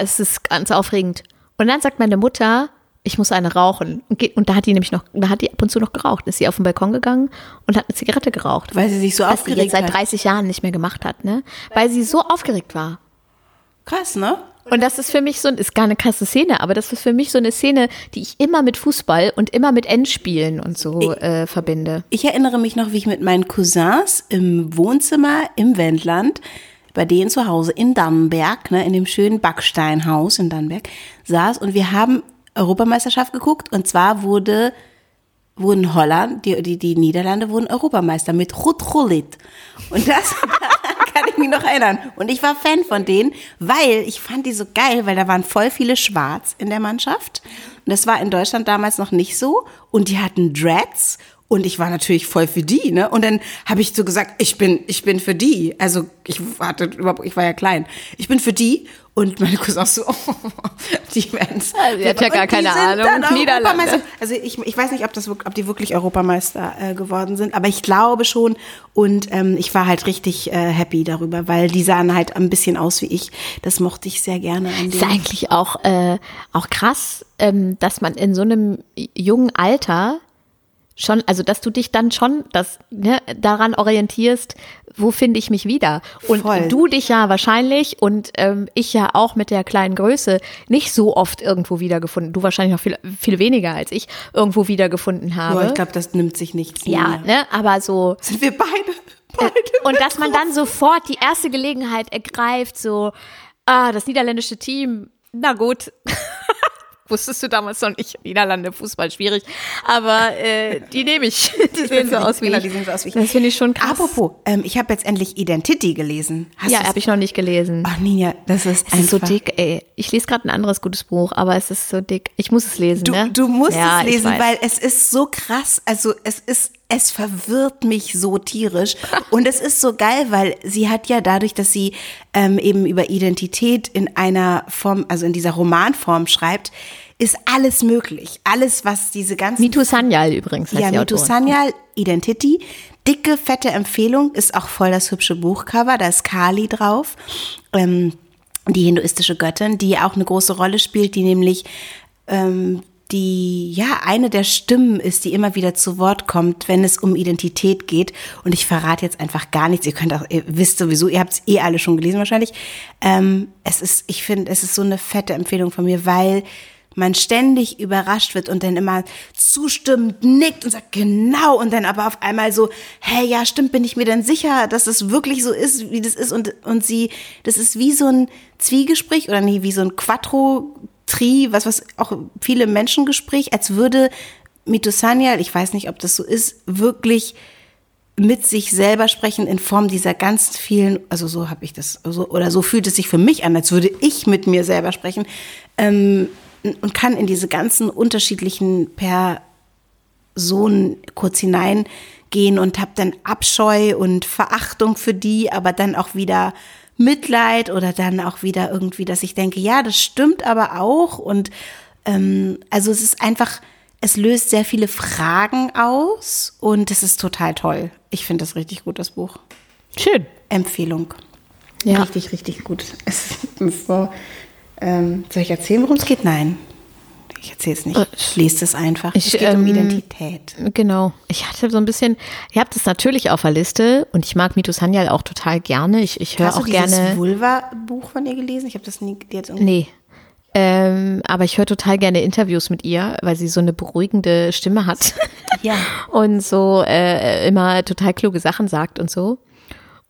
Es ist ganz aufregend. Und dann sagt meine Mutter, ich muss eine rauchen. Und, geht, und da hat die nämlich noch, da hat die ab und zu noch geraucht. Ist sie auf den Balkon gegangen und hat eine Zigarette geraucht. Weil sie sich so was sie aufgeregt jetzt seit hat. 30 Jahren nicht mehr gemacht hat, ne? Weil sie so aufgeregt war. Krass, ne? Und das ist für mich so, ist gar eine krasse Szene, aber das ist für mich so eine Szene, die ich immer mit Fußball und immer mit Endspielen und so äh, verbinde. Ich erinnere mich noch, wie ich mit meinen Cousins im Wohnzimmer im Wendland, bei denen zu Hause in Dannenberg, ne, in dem schönen Backsteinhaus in Dannenberg, saß und wir haben Europameisterschaft geguckt und zwar wurde wurden Holland, die, die, die Niederlande wurden Europameister mit Ruud Gullit. Und das kann ich mich noch erinnern. Und ich war Fan von denen, weil ich fand die so geil, weil da waren voll viele Schwarz in der Mannschaft. Und das war in Deutschland damals noch nicht so. Und die hatten Dreads. Und ich war natürlich voll für die, ne? Und dann habe ich so gesagt, ich bin, ich bin für die. Also ich hatte überhaupt, ich war ja klein. Ich bin für die. Und meine Cousins so, oh, die werden es. Also, sie hat ja gar keine Ahnung. Niederlande. Also ich, ich weiß nicht, ob, das, ob die wirklich Europameister äh, geworden sind, aber ich glaube schon. Und ähm, ich war halt richtig äh, happy darüber, weil die sahen halt ein bisschen aus wie ich. Das mochte ich sehr gerne an ist eigentlich auch, äh, auch krass, ähm, dass man in so einem jungen Alter schon, also dass du dich dann schon das, ne, daran orientierst, wo finde ich mich wieder? Und Voll. du dich ja wahrscheinlich und ähm, ich ja auch mit der kleinen Größe nicht so oft irgendwo wiedergefunden. Du wahrscheinlich noch viel, viel weniger als ich irgendwo wiedergefunden habe. Boah, ich glaube, das nimmt sich nichts ja, mehr. ne, aber so Sind wir beide? beide und dass man dann sofort die erste Gelegenheit ergreift, so, ah, das niederländische Team, na gut. Wusstest du damals noch nicht, Niederlande, Fußball, schwierig. Aber äh, die nehme ich. Die sehen so aus wie Genau, ich. die sehen so aus wie ich. Das finde ich schon krass. Apropos, ähm, ich habe jetzt endlich Identity gelesen. Hast ja, habe ich noch nicht gelesen. Ach, Ninja, das ist es ist so einfach- dick, ey. Ich lese gerade ein anderes gutes Buch, aber es ist so dick. Ich muss es lesen, Du, ne? du musst ja, es lesen, weil es ist so krass. Also es ist, es verwirrt mich so tierisch. Und es ist so geil, weil sie hat ja dadurch, dass sie ähm, eben über Identität in einer Form, also in dieser Romanform schreibt, ist alles möglich. Alles, was diese ganzen Mitu Sanyal übrigens ja, Mitu. Sanyal, Identity. Dicke, fette Empfehlung, ist auch voll das hübsche Buchcover, da ist Kali drauf, ähm, die hinduistische Göttin, die auch eine große Rolle spielt, die nämlich ähm, die, ja, eine der Stimmen ist, die immer wieder zu Wort kommt, wenn es um Identität geht. Und ich verrate jetzt einfach gar nichts. Ihr könnt auch, ihr wisst sowieso, ihr habt es eh alle schon gelesen wahrscheinlich. Ähm, es ist, ich finde, es ist so eine fette Empfehlung von mir, weil man ständig überrascht wird und dann immer zustimmend nickt und sagt genau und dann aber auf einmal so, hey, ja, stimmt, bin ich mir denn sicher, dass es wirklich so ist, wie das ist und, und sie, das ist wie so ein Zwiegespräch oder nee, wie so ein Quattro Tri, was, was auch viele Menschengespräch, als würde Mito Sanyal, ich weiß nicht, ob das so ist, wirklich mit sich selber sprechen in Form dieser ganz vielen, also so habe ich das, so, oder so fühlt es sich für mich an, als würde ich mit mir selber sprechen ähm, und kann in diese ganzen unterschiedlichen Personen kurz hineingehen und habe dann Abscheu und Verachtung für die, aber dann auch wieder Mitleid oder dann auch wieder irgendwie, dass ich denke, ja, das stimmt aber auch und ähm, also es ist einfach, es löst sehr viele Fragen aus und es ist total toll. Ich finde das richtig gut, das Buch. Schön. Empfehlung. Ja. Richtig, richtig gut. Es ist so, ähm, soll ich erzählen, worum es geht? Nein. Ich erzähle es nicht. Äh, Lest es einfach. ich, es geht um ähm, Identität. Genau. Ich hatte so ein bisschen, ich habe das natürlich auf der Liste und ich mag Mitu Sanyal auch total gerne. Ich, ich höre Hast auch du dieses gerne. Vulva-Buch von ihr gelesen? Ich habe das nie die jetzt. Nee. Ähm, aber ich höre total gerne Interviews mit ihr, weil sie so eine beruhigende Stimme hat. Ja. Und so äh, immer total kluge Sachen sagt und so.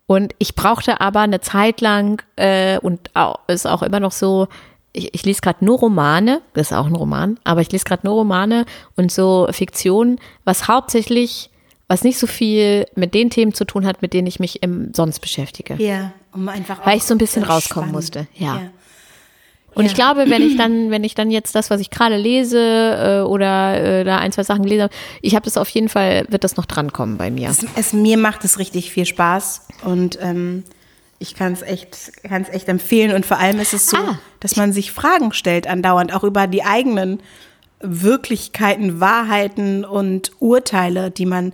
Und ich brauchte aber eine Zeit lang, äh, und auch, ist auch immer noch so, ich, ich lese gerade nur Romane, das ist auch ein Roman, aber ich lese gerade nur Romane und so Fiktion, was hauptsächlich, was nicht so viel mit den Themen zu tun hat, mit denen ich mich im, sonst beschäftige. Ja, um einfach Weil ich so ein bisschen rauskommen musste, ja. ja. Und Ja. ich glaube, wenn ich dann, wenn ich dann jetzt das, was ich gerade lese äh, oder äh, da ein, zwei Sachen gelesen habe, ich habe das auf jeden Fall, wird das noch drankommen bei mir. Es, es, mir macht es richtig viel Spaß und ähm, ich kann es echt, kann es echt empfehlen. Und vor allem ist es so, Ah. dass man sich Fragen stellt andauernd, auch über die eigenen Wirklichkeiten, Wahrheiten und Urteile, die man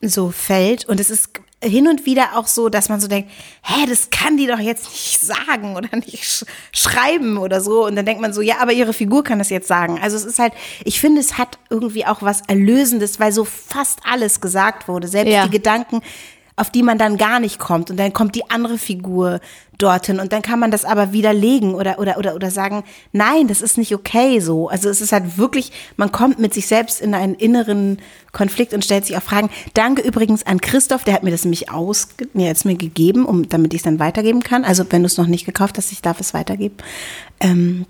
so fällt. Und es ist hin und wieder auch so, dass man so denkt, hä, das kann die doch jetzt nicht sagen oder nicht sch schreiben oder so. Und dann denkt man so, ja, aber ihre Figur kann das jetzt sagen. Also es ist halt, ich finde, es hat irgendwie auch was Erlösendes, weil so fast alles gesagt wurde. Selbst Ja. die Gedanken, auf die man dann gar nicht kommt. Und dann kommt die andere Figur dorthin und dann kann man das aber widerlegen oder, oder, oder, oder sagen, nein, das ist nicht okay so. Also es ist halt wirklich, man kommt mit sich selbst in einen inneren Konflikt und stellt sich auch Fragen. Danke übrigens an Christoph, der hat mir das nämlich aus, mir jetzt mir gegeben, um, damit ich es dann weitergeben kann. Also wenn du es noch nicht gekauft hast, ich darf es weitergeben. Ähm,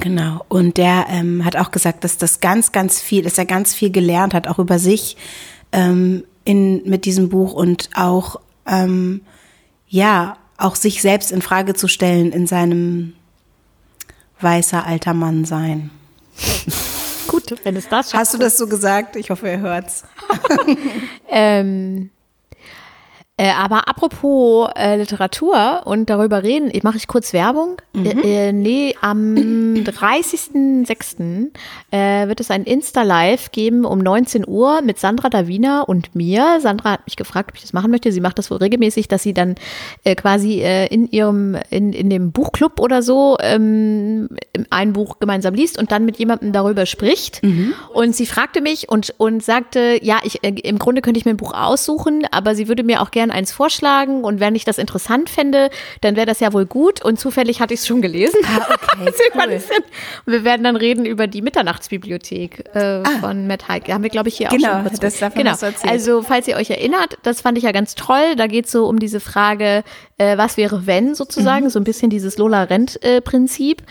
Genau. Und der ähm, hat auch gesagt, dass das ganz, ganz viel, dass er ganz viel gelernt hat, auch über sich ähm, in, mit diesem Buch und auch, ähm, ja, auch sich selbst in Frage zu stellen in seinem weißer alter Mann sein. Gut, wenn es das Hast du das so gesagt? Ich hoffe, er hört's. Ähm, Äh, aber apropos äh, Literatur und darüber reden, ich mache ich kurz Werbung. Mhm. Äh, äh, nee, am 30.06. Äh, wird es ein Insta-Live geben um 19 Uhr mit Sandra Davina und mir. Sandra hat mich gefragt, ob ich das machen möchte. Sie macht das wohl regelmäßig, dass sie dann äh, quasi äh, in ihrem, in, in dem Buchclub oder so ähm, ein Buch gemeinsam liest und dann mit jemandem darüber spricht. Und sie fragte mich und, und sagte, ja, ich, im Grunde könnte ich mir ein Buch aussuchen, aber sie würde mir auch gerne eins vorschlagen und wenn ich das interessant fände, dann wäre das ja wohl gut und zufällig hatte ich es schon gelesen. Ah, okay, fand cool. wir werden dann reden über die Mitternachtsbibliothek äh, von Matt Haig. Haben wir, glaube ich, hier Ah. Genau, auch schon kurz das- davon genau. erzählt. Also, falls ihr euch erinnert, das fand ich ja ganz toll. Da geht es so um diese Frage, äh, was wäre wenn sozusagen, Mhm. so ein bisschen dieses Lola-Rent-Prinzip.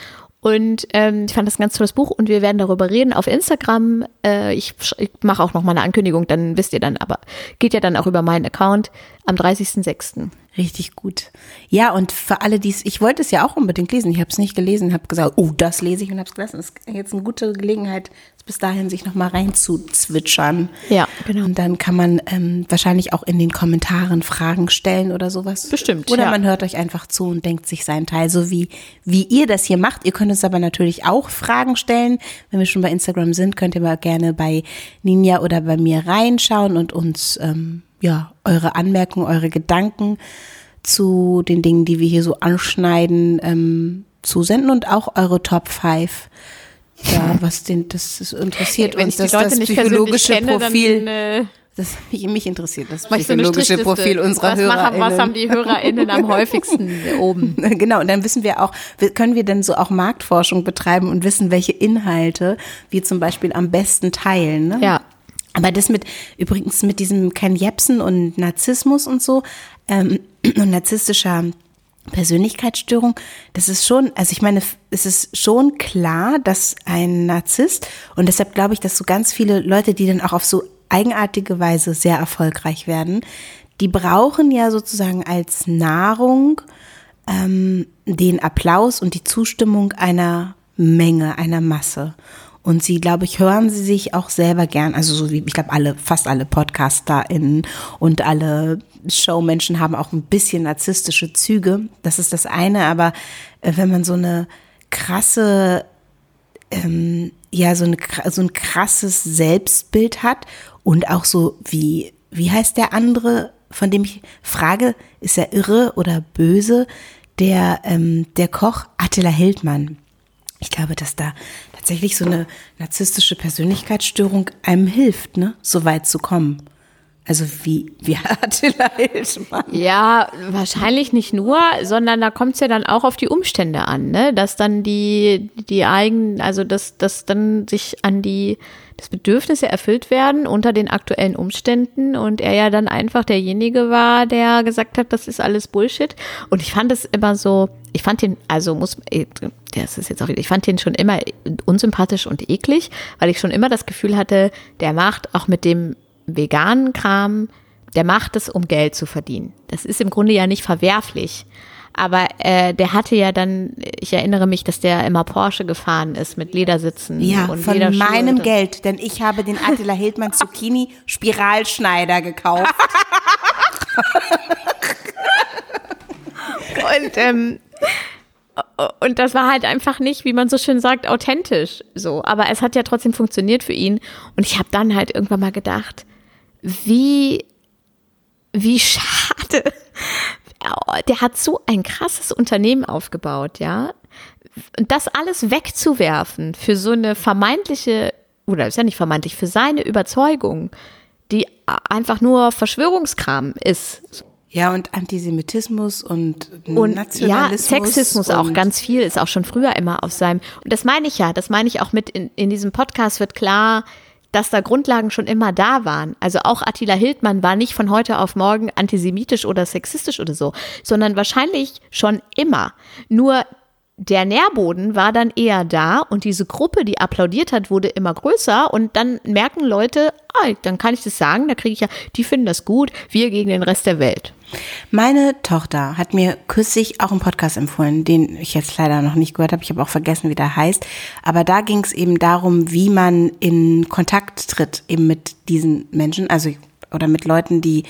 Und ähm, ich fand das ein ganz tolles Buch und wir werden darüber reden auf Instagram. Äh, ich ich mache auch noch mal eine Ankündigung, dann wisst ihr dann, aber geht ja dann auch über meinen Account am 30.06. Richtig gut. Ja, und für alle, die es, ich wollte es ja auch unbedingt lesen. Ich habe es nicht gelesen, habe gesagt, oh, das lese ich und habe es gelassen. Das ist jetzt eine gute Gelegenheit, bis dahin sich nochmal reinzuzwitschern. Ja, genau. Und dann kann man ähm, wahrscheinlich auch in den Kommentaren Fragen stellen oder sowas. Bestimmt, Oder ja. man hört euch einfach zu und denkt sich seinen Teil, so wie, wie ihr das hier macht. Ihr könnt uns aber natürlich auch Fragen stellen. Wenn wir schon bei Instagram sind, könnt ihr mal gerne bei Ninja oder bei mir reinschauen und uns ähm, ja eure Anmerkungen, eure Gedanken zu den Dingen, die wir hier so anschneiden, ähm, zusenden und auch eure Top 5. Ja, was den, das ist interessiert Wenn uns, dass das psychologische kenne, Profil. dann äh, Das mich, mich interessiert das so psychologische Strichliste. Profil unserer was Hörer. Machen, was haben die HörerInnen am häufigsten oben? Genau, und dann wissen wir auch, können wir denn so auch Marktforschung betreiben und wissen, welche Inhalte wir zum Beispiel am besten teilen. Ne? Ja. Aber das mit, übrigens mit diesem Ken Jebsen und Narzissmus und so, ähm, und narzisstischer Persönlichkeitsstörung, das ist schon, also ich meine, es ist schon klar, dass ein Narzisst, und deshalb glaube ich, dass so ganz viele Leute, die dann auch auf so eigenartige Weise sehr erfolgreich werden, die brauchen ja sozusagen als Nahrung ähm, den Applaus und die Zustimmung einer Menge, einer Masse. Und sie, glaube ich, hören sie sich auch selber gern, also so wie, ich glaube, alle, fast alle PodcasterInnen und alle Showmenschen haben auch ein bisschen narzisstische Züge. Das ist das eine, aber äh, wenn man so eine krasse ähm, ja so, eine, so ein krasses Selbstbild hat und auch so wie, wie heißt der andere, von dem ich frage, ist er irre oder böse? Der, ähm, der Koch Attila Hildmann. Ich glaube, dass da tatsächlich so eine narzisstische Persönlichkeitsstörung einem hilft, ne, so weit zu kommen. Also wie, wie Attila Hildmann. Ja, wahrscheinlich nicht nur, sondern da kommt es ja dann auch auf die Umstände an, ne? Dass dann die, die eigenen, also dass, dass dann sich an die das Bedürfnisse erfüllt werden unter den aktuellen Umständen und er ja dann einfach derjenige war, der gesagt hat, das ist alles Bullshit. Und ich fand es immer so, ich fand den, also muss, eh, das ist jetzt auch wieder, ich fand den schon immer unsympathisch und eklig, weil ich schon immer das Gefühl hatte, der macht auch mit dem veganen Kram, der macht es, um Geld zu verdienen. Das ist im Grunde ja nicht verwerflich. Aber äh, der hatte ja dann, ich erinnere mich, dass der immer Porsche gefahren ist mit Ledersitzen Ja, und von meinem Geld, denn ich habe den Attila Hildmann Zucchini Spiralschneider gekauft. Und, ähm, und das war halt einfach nicht, wie man so schön sagt, authentisch. So, aber es hat ja trotzdem funktioniert für ihn. Und ich habe dann halt irgendwann mal gedacht, wie, wie schade. Oh, Der hat so ein krasses Unternehmen aufgebaut, ja. Und das alles wegzuwerfen für so eine vermeintliche, oder ist ja nicht vermeintlich, für seine Überzeugung, die einfach nur Verschwörungskram ist. Ja, und Antisemitismus und, Und ja, Nationalismus. Sexismus auch ganz viel, ist auch schon früher immer auf seinem. Und das meine ich ja, das meine ich auch mit in, in diesem Podcast wird klar, dass da Grundlagen schon immer da waren. Also auch Attila Hildmann war nicht von heute auf morgen antisemitisch oder sexistisch oder so, sondern wahrscheinlich schon immer. Nur der Nährboden war dann eher da und diese Gruppe, die applaudiert hat, wurde immer größer und dann merken Leute, ah, dann kann ich das sagen, da kriege ich ja, die finden das gut, wir gegen den Rest der Welt. Meine Tochter hat mir kürzlich auch einen Podcast empfohlen, den ich jetzt leider noch nicht gehört habe. Ich habe auch vergessen, wie der heißt. Aber da ging es eben darum, wie man in Kontakt tritt eben mit diesen Menschen. Also oder mit Leuten, die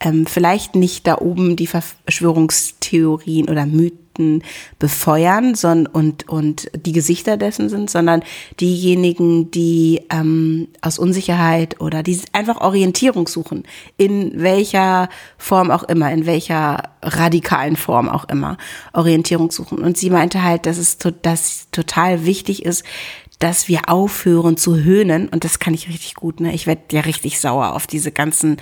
ähm, vielleicht nicht da oben die Verschwörungstheorien oder Mythen befeuern sondern, und, und die Gesichter dessen sind, sondern diejenigen, die ähm, aus Unsicherheit oder die einfach Orientierung suchen, in welcher Form auch immer, in welcher radikalen Form auch immer, Orientierung suchen. Und sie meinte halt, dass es to dass total wichtig ist, dass wir aufhören zu höhnen und das kann ich richtig gut, ne? Ich werde ja richtig sauer auf diese ganzen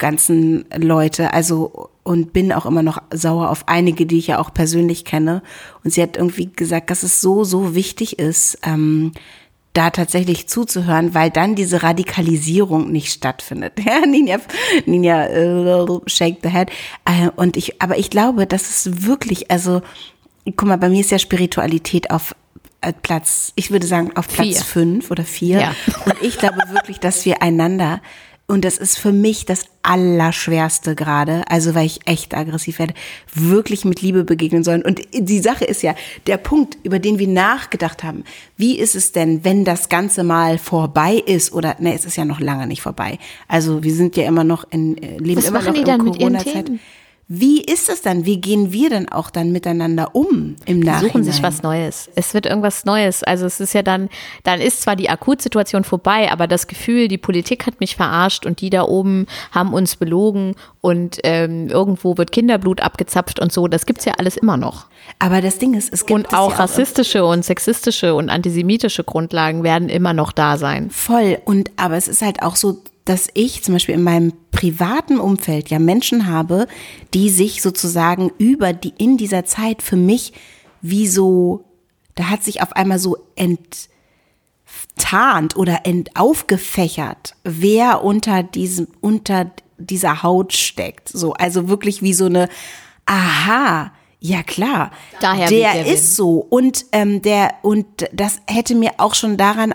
ganzen Leute, also und bin auch immer noch sauer auf einige, die ich ja auch persönlich kenne. Und sie hat irgendwie gesagt, dass es so, so wichtig ist, ähm, da tatsächlich zuzuhören, weil dann diese Radikalisierung nicht stattfindet. Ja, Ninja, Ninja uh, shake the head. Äh, und ich, aber ich glaube, das ist wirklich, also, guck mal, bei mir ist ja Spiritualität auf äh, Platz, ich würde sagen, auf Platz vier. fünf oder vier. Ja. Und ich glaube wirklich, dass wir einander und das ist für mich das Allerschwerste gerade, also weil ich echt aggressiv werde, wirklich mit Liebe begegnen sollen. Und die Sache ist ja, der Punkt, über den wir nachgedacht haben, wie ist es denn, wenn das Ganze mal vorbei ist oder, ne, es ist ja noch lange nicht vorbei. Also wir sind ja immer noch in, äh, leben Was immer noch in Corona-Zeit. Wie ist es dann? Wie gehen wir denn auch dann miteinander um im Nachhinein? Suchen sich was Neues. Es wird irgendwas Neues. Also es ist ja dann, dann ist zwar die Akutsituation vorbei, aber das Gefühl, die Politik hat mich verarscht und die da oben haben uns belogen und ähm, irgendwo wird Kinderblut abgezapft und so, das gibt's ja alles immer noch. Aber das Ding ist, es gibt und auch ja rassistische auch und sexistische und antisemitische Grundlagen werden immer noch da sein. Voll. Und aber es ist halt auch so dass ich zum Beispiel in meinem privaten Umfeld ja Menschen habe, die sich sozusagen über die, in dieser Zeit für mich wie so, da hat sich auf einmal so enttarnt oder ent, aufgefächert, wer unter diesem, unter dieser Haut steckt. So, also wirklich wie so eine, aha, ja klar, Daher der ist so. Und ähm, der und das hätte mir auch schon daran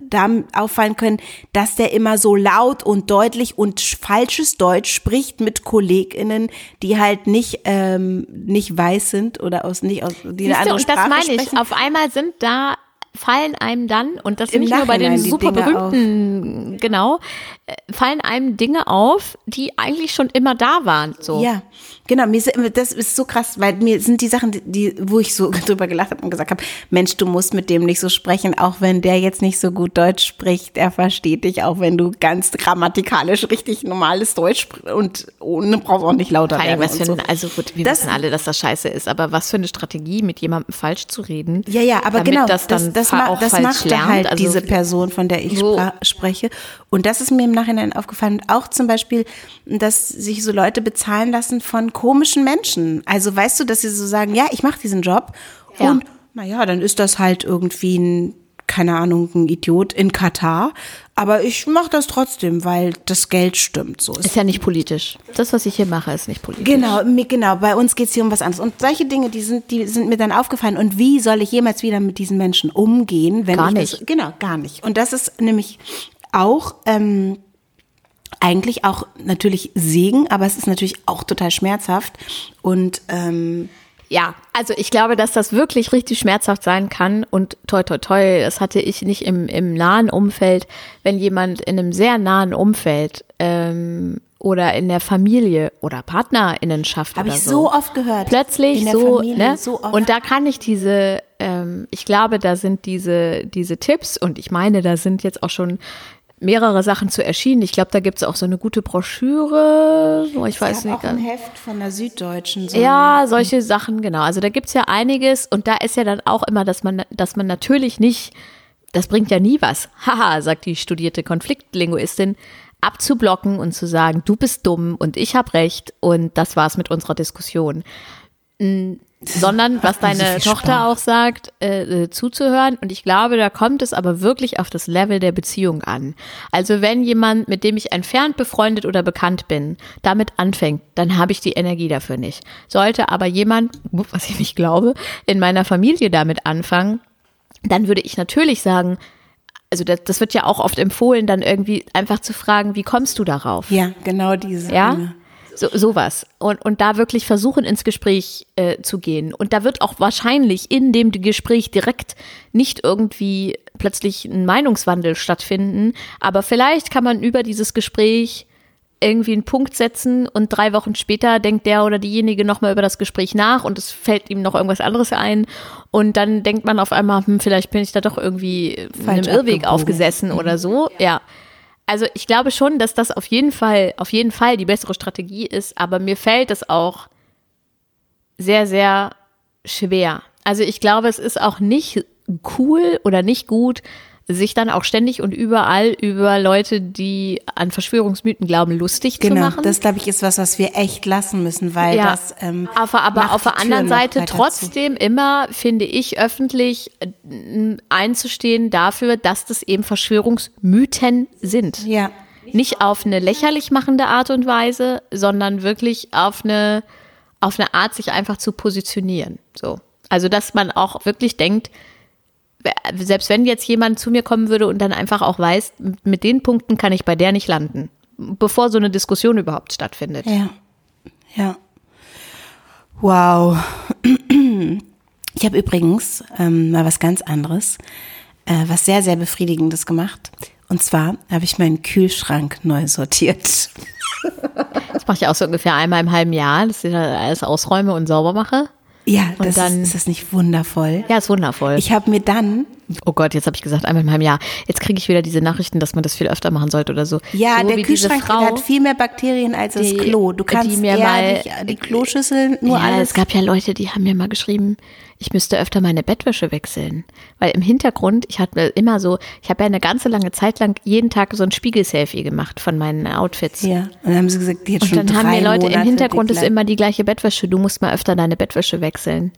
da auffallen können, dass der immer so laut und deutlich und falsches Deutsch spricht mit KollegInnen, die halt nicht, ähm, nicht weiß sind oder aus nicht aus die eine andere Sprache und das meine ich. Auf einmal sind da fallen einem dann, und das Im nicht Nachhinein nur bei den super berühmten, genau, äh, fallen einem Dinge auf, die eigentlich schon immer da waren. So. Ja, genau. Mir das ist so krass, weil mir sind die Sachen, die, wo ich so drüber gelacht habe und gesagt habe, Mensch, du musst mit dem nicht so sprechen, auch wenn der jetzt nicht so gut Deutsch spricht, er versteht dich, auch wenn du ganz grammatikalisch richtig normales Deutsch sprichst und ohne brauchst auch nicht lauter werden. Was für so. Also gut, wir das, wissen alle, dass das scheiße ist, aber was für eine Strategie, mit jemandem falsch zu reden. Ja, ja, aber genau, das, dann das, das, ma das macht halt also diese Person, von der ich so. spreche. Und das ist mir im Nachhinein aufgefallen. Auch zum Beispiel, dass sich so Leute bezahlen lassen von komischen Menschen. Also weißt du, dass sie so sagen, ja, ich mache diesen Job ja. und naja, dann ist das halt irgendwie ein keine Ahnung, ein Idiot in Katar. Aber ich mache das trotzdem, weil das Geld stimmt. So ist, ist ja nicht politisch. Das, was ich hier mache, ist nicht politisch. Genau, genau. Bei uns geht es hier um was anderes. Und solche Dinge, die sind, die sind mir dann aufgefallen. Und wie soll ich jemals wieder mit diesen Menschen umgehen, wenn gar ich nicht. Das, genau, gar nicht. Und das ist nämlich auch ähm, eigentlich auch natürlich Segen, aber es ist natürlich auch total schmerzhaft. Und ähm, ja, also ich glaube, dass das wirklich richtig schmerzhaft sein kann und toi toi toi, das hatte ich nicht im, im nahen Umfeld, wenn jemand in einem sehr nahen Umfeld ähm, oder in der Familie oder Partnerinnenschaft Habe ich so. so oft gehört. Plötzlich so, Familie, ne? So und da kann ich diese, ähm, ich glaube, da sind diese, diese Tipps und ich meine, da sind jetzt auch schon mehrere Sachen zu erschienen. Ich glaube, da gibt es auch so eine gute Broschüre. Oh, ich weiß nicht. Auch ein Heft von der Süddeutschen. So ja, solche Sachen, genau. Also da gibt es ja einiges und da ist ja dann auch immer, dass man, dass man natürlich nicht, das bringt ja nie was. Haha, sagt die studierte Konfliktlinguistin, abzublocken und zu sagen, du bist dumm und ich habe recht und das war's mit unserer Diskussion sondern was deine Tochter auch sagt, äh, äh, zuzuhören. Und ich glaube, da kommt es aber wirklich auf das Level der Beziehung an. Also wenn jemand, mit dem ich entfernt befreundet oder bekannt bin, damit anfängt, dann habe ich die Energie dafür nicht. Sollte aber jemand, was ich nicht glaube, in meiner Familie damit anfangen, dann würde ich natürlich sagen, also das, das wird ja auch oft empfohlen, dann irgendwie einfach zu fragen, wie kommst du darauf? Ja, genau diese. Ja. Dinge. So, sowas. Und, und da wirklich versuchen, ins Gespräch äh, zu gehen. Und da wird auch wahrscheinlich in dem Gespräch direkt nicht irgendwie plötzlich ein Meinungswandel stattfinden. Aber vielleicht kann man über dieses Gespräch irgendwie einen Punkt setzen und drei Wochen später denkt der oder diejenige nochmal über das Gespräch nach und es fällt ihm noch irgendwas anderes ein und dann denkt man auf einmal, hm, vielleicht bin ich da doch irgendwie Falsch einem Irrweg aufgesessen oder so. Ja. Also ich glaube schon, dass das auf jeden Fall, auf jeden Fall die bessere Strategie ist, aber mir fällt es auch sehr, sehr schwer. Also ich glaube, es ist auch nicht cool oder nicht gut, sich dann auch ständig und überall über Leute, die an Verschwörungsmythen glauben, lustig zu Genau, machen. das glaube ich ist was, was wir echt lassen müssen, weil Ja, das. Ähm, aber aber auf der anderen Seite weiter zu. trotzdem immer, finde ich, öffentlich äh, einzustehen dafür, dass das eben Verschwörungsmythen sind. Ja, Nicht auf eine lächerlich machende Art und Weise, sondern wirklich auf eine, auf eine Art, sich einfach zu positionieren. So. Also, dass man auch wirklich denkt, selbst wenn jetzt jemand zu mir kommen würde und dann einfach auch weiß, mit den Punkten kann ich bei der nicht landen, bevor so eine Diskussion überhaupt stattfindet. ja, ja. Wow. Ich habe übrigens ähm, mal was ganz anderes, äh, was sehr, sehr Befriedigendes gemacht. Und zwar habe ich meinen Kühlschrank neu sortiert. Das mache ich auch so ungefähr einmal im halben Jahr, dass ich da alles ausräume und sauber mache. Ja, Und das dann- ist, ist das nicht wundervoll? Ja, ist wundervoll. Ich habe mir dann, oh Gott, jetzt habe ich gesagt, einmal im halben Jahr. Jetzt kriege ich wieder diese Nachrichten, dass man das viel öfter machen sollte oder so. ja, so der Kühlschrank Frau, hat viel mehr Bakterien als das die- Klo. Du die kannst mir eher mal- die, die Kloschüsseln nur ja, alles. es gab ja Leute, die haben mir mal geschrieben, ich müsste öfter meine Bettwäsche wechseln. Weil im Hintergrund, ich hatte immer so, ich habe ja eine ganze lange Zeit lang jeden Tag so ein Spiegelselfie gemacht von meinen Outfits. ja, und dann haben sie gesagt, die hat Und schon dann haben drei mir Leute, Monate im Hintergrund die ist immer die gleiche Bettwäsche, du musst mal öfter deine Bettwäsche wechseln.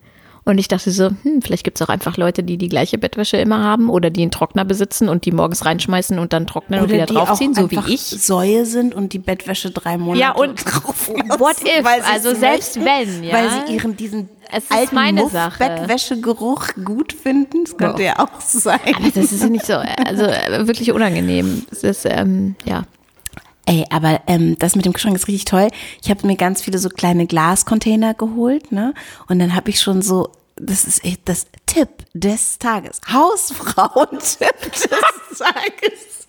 Und ich dachte so, hm, vielleicht gibt es auch einfach Leute, die die gleiche Bettwäsche immer haben oder die einen Trockner besitzen und die morgens reinschmeißen und dann trocknen und Oder wieder die auch draufziehen, so wie ich. Säue sind und die Bettwäsche drei Monate Ja, und drauf what if? Also selbst möchten, wenn, ja. Weil sie ihren diesen Es ist alten meine Muff Sache. Bettwäschegeruch gut finden. Das könnte ja auch sein. Aber das ist nicht so, also äh, wirklich unangenehm. Es ist, ähm, ja. Ey, aber ähm, das mit dem Kühlschrank ist richtig toll. Ich habe mir ganz viele so kleine Glascontainer geholt, ne? Und dann habe ich schon so, das ist echt das Tipp des Tages. Hausfrauen-Tipp des Tages.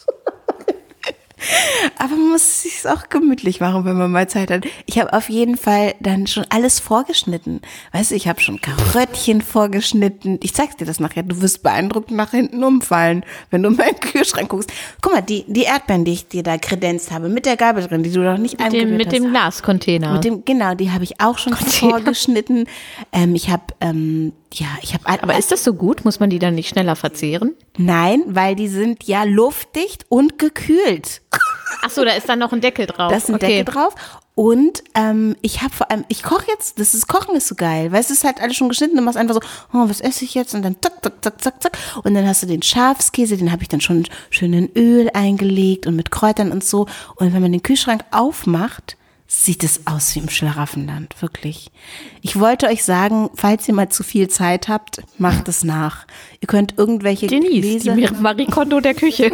Aber man muss es sich auch gemütlich machen, wenn man mal Zeit hat. Ich habe auf jeden Fall dann schon alles vorgeschnitten. Weißt du, ich habe schon Karöttchen vorgeschnitten. Ich zeig dir das nachher. Du wirst beeindruckt nach hinten umfallen, wenn du in meinen Kühlschrank guckst. Guck mal, die, die Erdbeeren, die ich dir da kredenzt habe, mit der Gabel drin, die du noch nicht Mit dem, mit hast. dem Glascontainer. Mit dem, genau, die habe ich auch schon vorgeschnitten. Ähm, ich habe, ähm, ja, ich habe. Aber ist das so gut? Muss man die dann nicht schneller verzehren? Nein, weil die sind ja luftdicht und gekühlt. Ach so, da ist dann noch ein Deckel drauf. Da ist ein okay. Deckel drauf. Und ähm, ich habe vor allem, ich koche jetzt, das ist Kochen ist so geil, weil es ist halt alles schon geschnitten, du machst einfach so, oh, was esse ich jetzt? Und dann zack, zack, zack, zack, zack. Und dann hast du den Schafskäse, den habe ich dann schon schön in Öl eingelegt und mit Kräutern und so. Und wenn man den Kühlschrank aufmacht, sieht es aus wie im Schlaraffenland, wirklich. Ich wollte euch sagen, falls ihr mal zu viel Zeit habt, macht es nach. Ihr könnt irgendwelche Denise, Gläser, die Marie Kondo der Küche.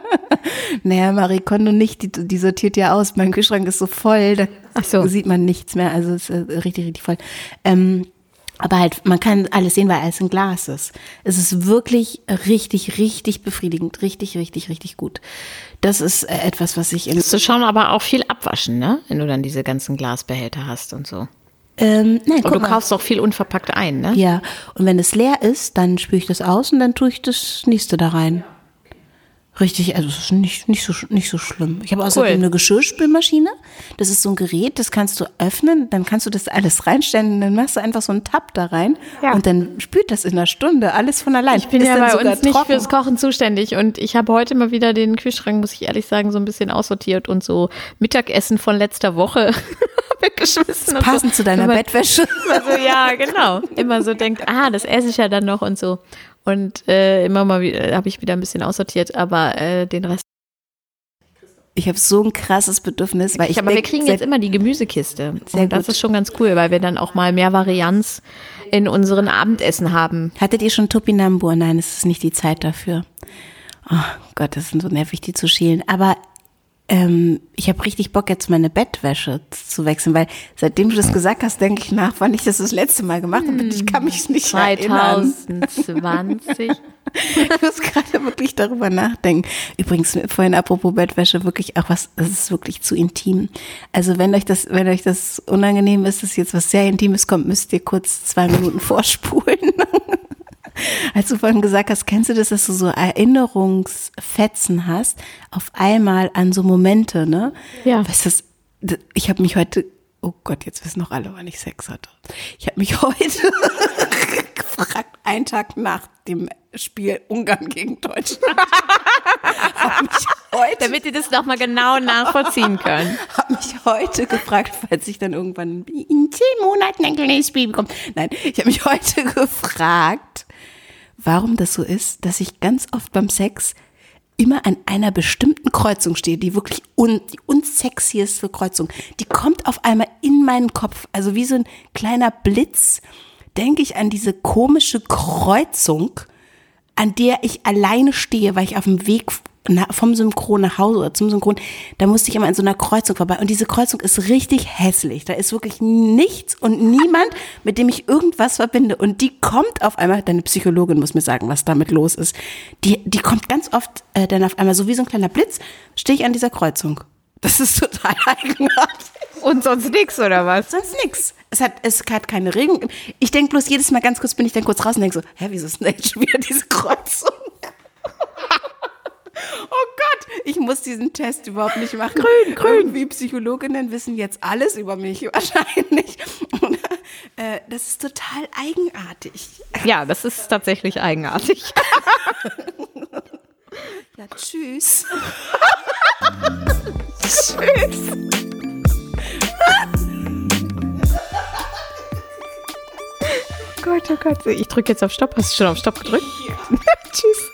naja, Marie Kondo nicht, die, die sortiert ja aus. Mein Kühlschrank ist so voll, da Ach so. sieht man nichts mehr. Also es ist äh, richtig, richtig voll. Ähm, aber halt, man kann alles sehen, weil alles in Glas ist. Es ist wirklich richtig, richtig befriedigend. Richtig, richtig, richtig gut. Das ist äh, etwas, was ich in. Musst du schon aber auch viel abwaschen, ne? Wenn du dann diese ganzen Glasbehälter hast und so. Ähm, nein, Und guck du mal. kaufst auch viel unverpackt ein, ne? Ja, und wenn es leer ist, dann spüre ich das aus und dann tue ich das nächste da rein. Richtig, also es ist nicht, nicht, so, nicht so schlimm. Ich habe außerdem Cool. eine Geschirrspülmaschine. Das ist so ein Gerät, das kannst du öffnen, dann kannst du das alles reinstellen und dann machst du einfach so einen Tab da rein Ja. und dann spült das in einer Stunde alles von allein. Ich bin Ist ja bei uns nicht trocken. fürs Kochen zuständig und ich habe heute mal wieder den Kühlschrank, muss ich ehrlich sagen, so ein bisschen aussortiert und so Mittagessen von letzter Woche weggeschmissen. Passend so. zu deiner Bettwäsche. So, ja, genau. Immer so denkt, ah, das esse ich ja dann noch und so. Und äh, immer mal wieder habe ich wieder ein bisschen aussortiert, aber äh, den Rest. Ich habe so ein krasses Bedürfnis, weil ich aber wir kriegen jetzt immer die Gemüsekiste. Sehr und das gut. ist schon ganz cool, weil wir dann auch mal mehr Varianz in unseren Abendessen haben. Hattet ihr schon Topinambur? Nein, es ist nicht die Zeit dafür. Oh Gott, das ist so nervig, die zu schälen. Aber ähm, ich habe richtig Bock, jetzt meine Bettwäsche zu wechseln, weil seitdem du das gesagt hast, denke ich nach, wann ich das das letzte Mal gemacht habe. Ich kann mich nicht 2020. erinnern. Ich muss gerade wirklich darüber nachdenken. Übrigens, vorhin apropos Bettwäsche, wirklich auch was, das ist wirklich zu intim. Also wenn euch das, wenn euch das unangenehm ist, dass jetzt was sehr Intimes kommt, müsst ihr kurz zwei Minuten vorspulen. Als du vorhin gesagt hast, kennst du das, dass du so Erinnerungsfetzen hast, auf einmal an so Momente, ne? Ja. Weißt du, ich habe mich heute, oh Gott, jetzt wissen noch alle, wann ich Sex hatte. Ich habe mich heute gefragt, einen Tag nach dem Spiel Ungarn gegen Deutschland. heute, Damit ihr das nochmal genau nachvollziehen können. Habe mich heute gefragt, falls ich dann irgendwann in zehn Monaten ein kleines Spiel bekomme. Nein, ich habe mich heute gefragt, warum das so ist, dass ich ganz oft beim Sex immer an einer bestimmten Kreuzung stehe, die wirklich un, die unsexieste Kreuzung. Die kommt auf einmal in meinen Kopf, also wie so ein kleiner Blitz, denke ich an diese komische Kreuzung, an der ich alleine stehe, weil ich auf dem Weg vom Synchron nach Hause oder zum Synchron, da musste ich immer an so einer Kreuzung vorbei. Und diese Kreuzung ist richtig hässlich. Da ist wirklich nichts und niemand, mit dem ich irgendwas verbinde. Und die kommt auf einmal, deine Psychologin muss mir sagen, was damit los ist. Die, die kommt ganz oft äh, dann auf einmal so wie so ein kleiner Blitz, stehe ich an dieser Kreuzung. Das ist total eigenartig. Und sonst nix, oder was? Sonst nix. Es hat, es hat keine Regung. Ich denke bloß jedes Mal ganz kurz, bin ich dann kurz raus und denke so, hä, wieso ist denn jetzt schon wieder diese Kreuzung? Oh Gott, ich muss diesen Test überhaupt nicht machen. Grün, grün. Irgendwie Psychologinnen wissen jetzt alles über mich wahrscheinlich. Und, äh, das ist total eigenartig. Ja, das ist tatsächlich eigenartig. ja, tschüss. tschüss. Gott, oh Gott. Ich drücke jetzt auf Stopp. Hast du schon auf Stopp gedrückt? Tschüss.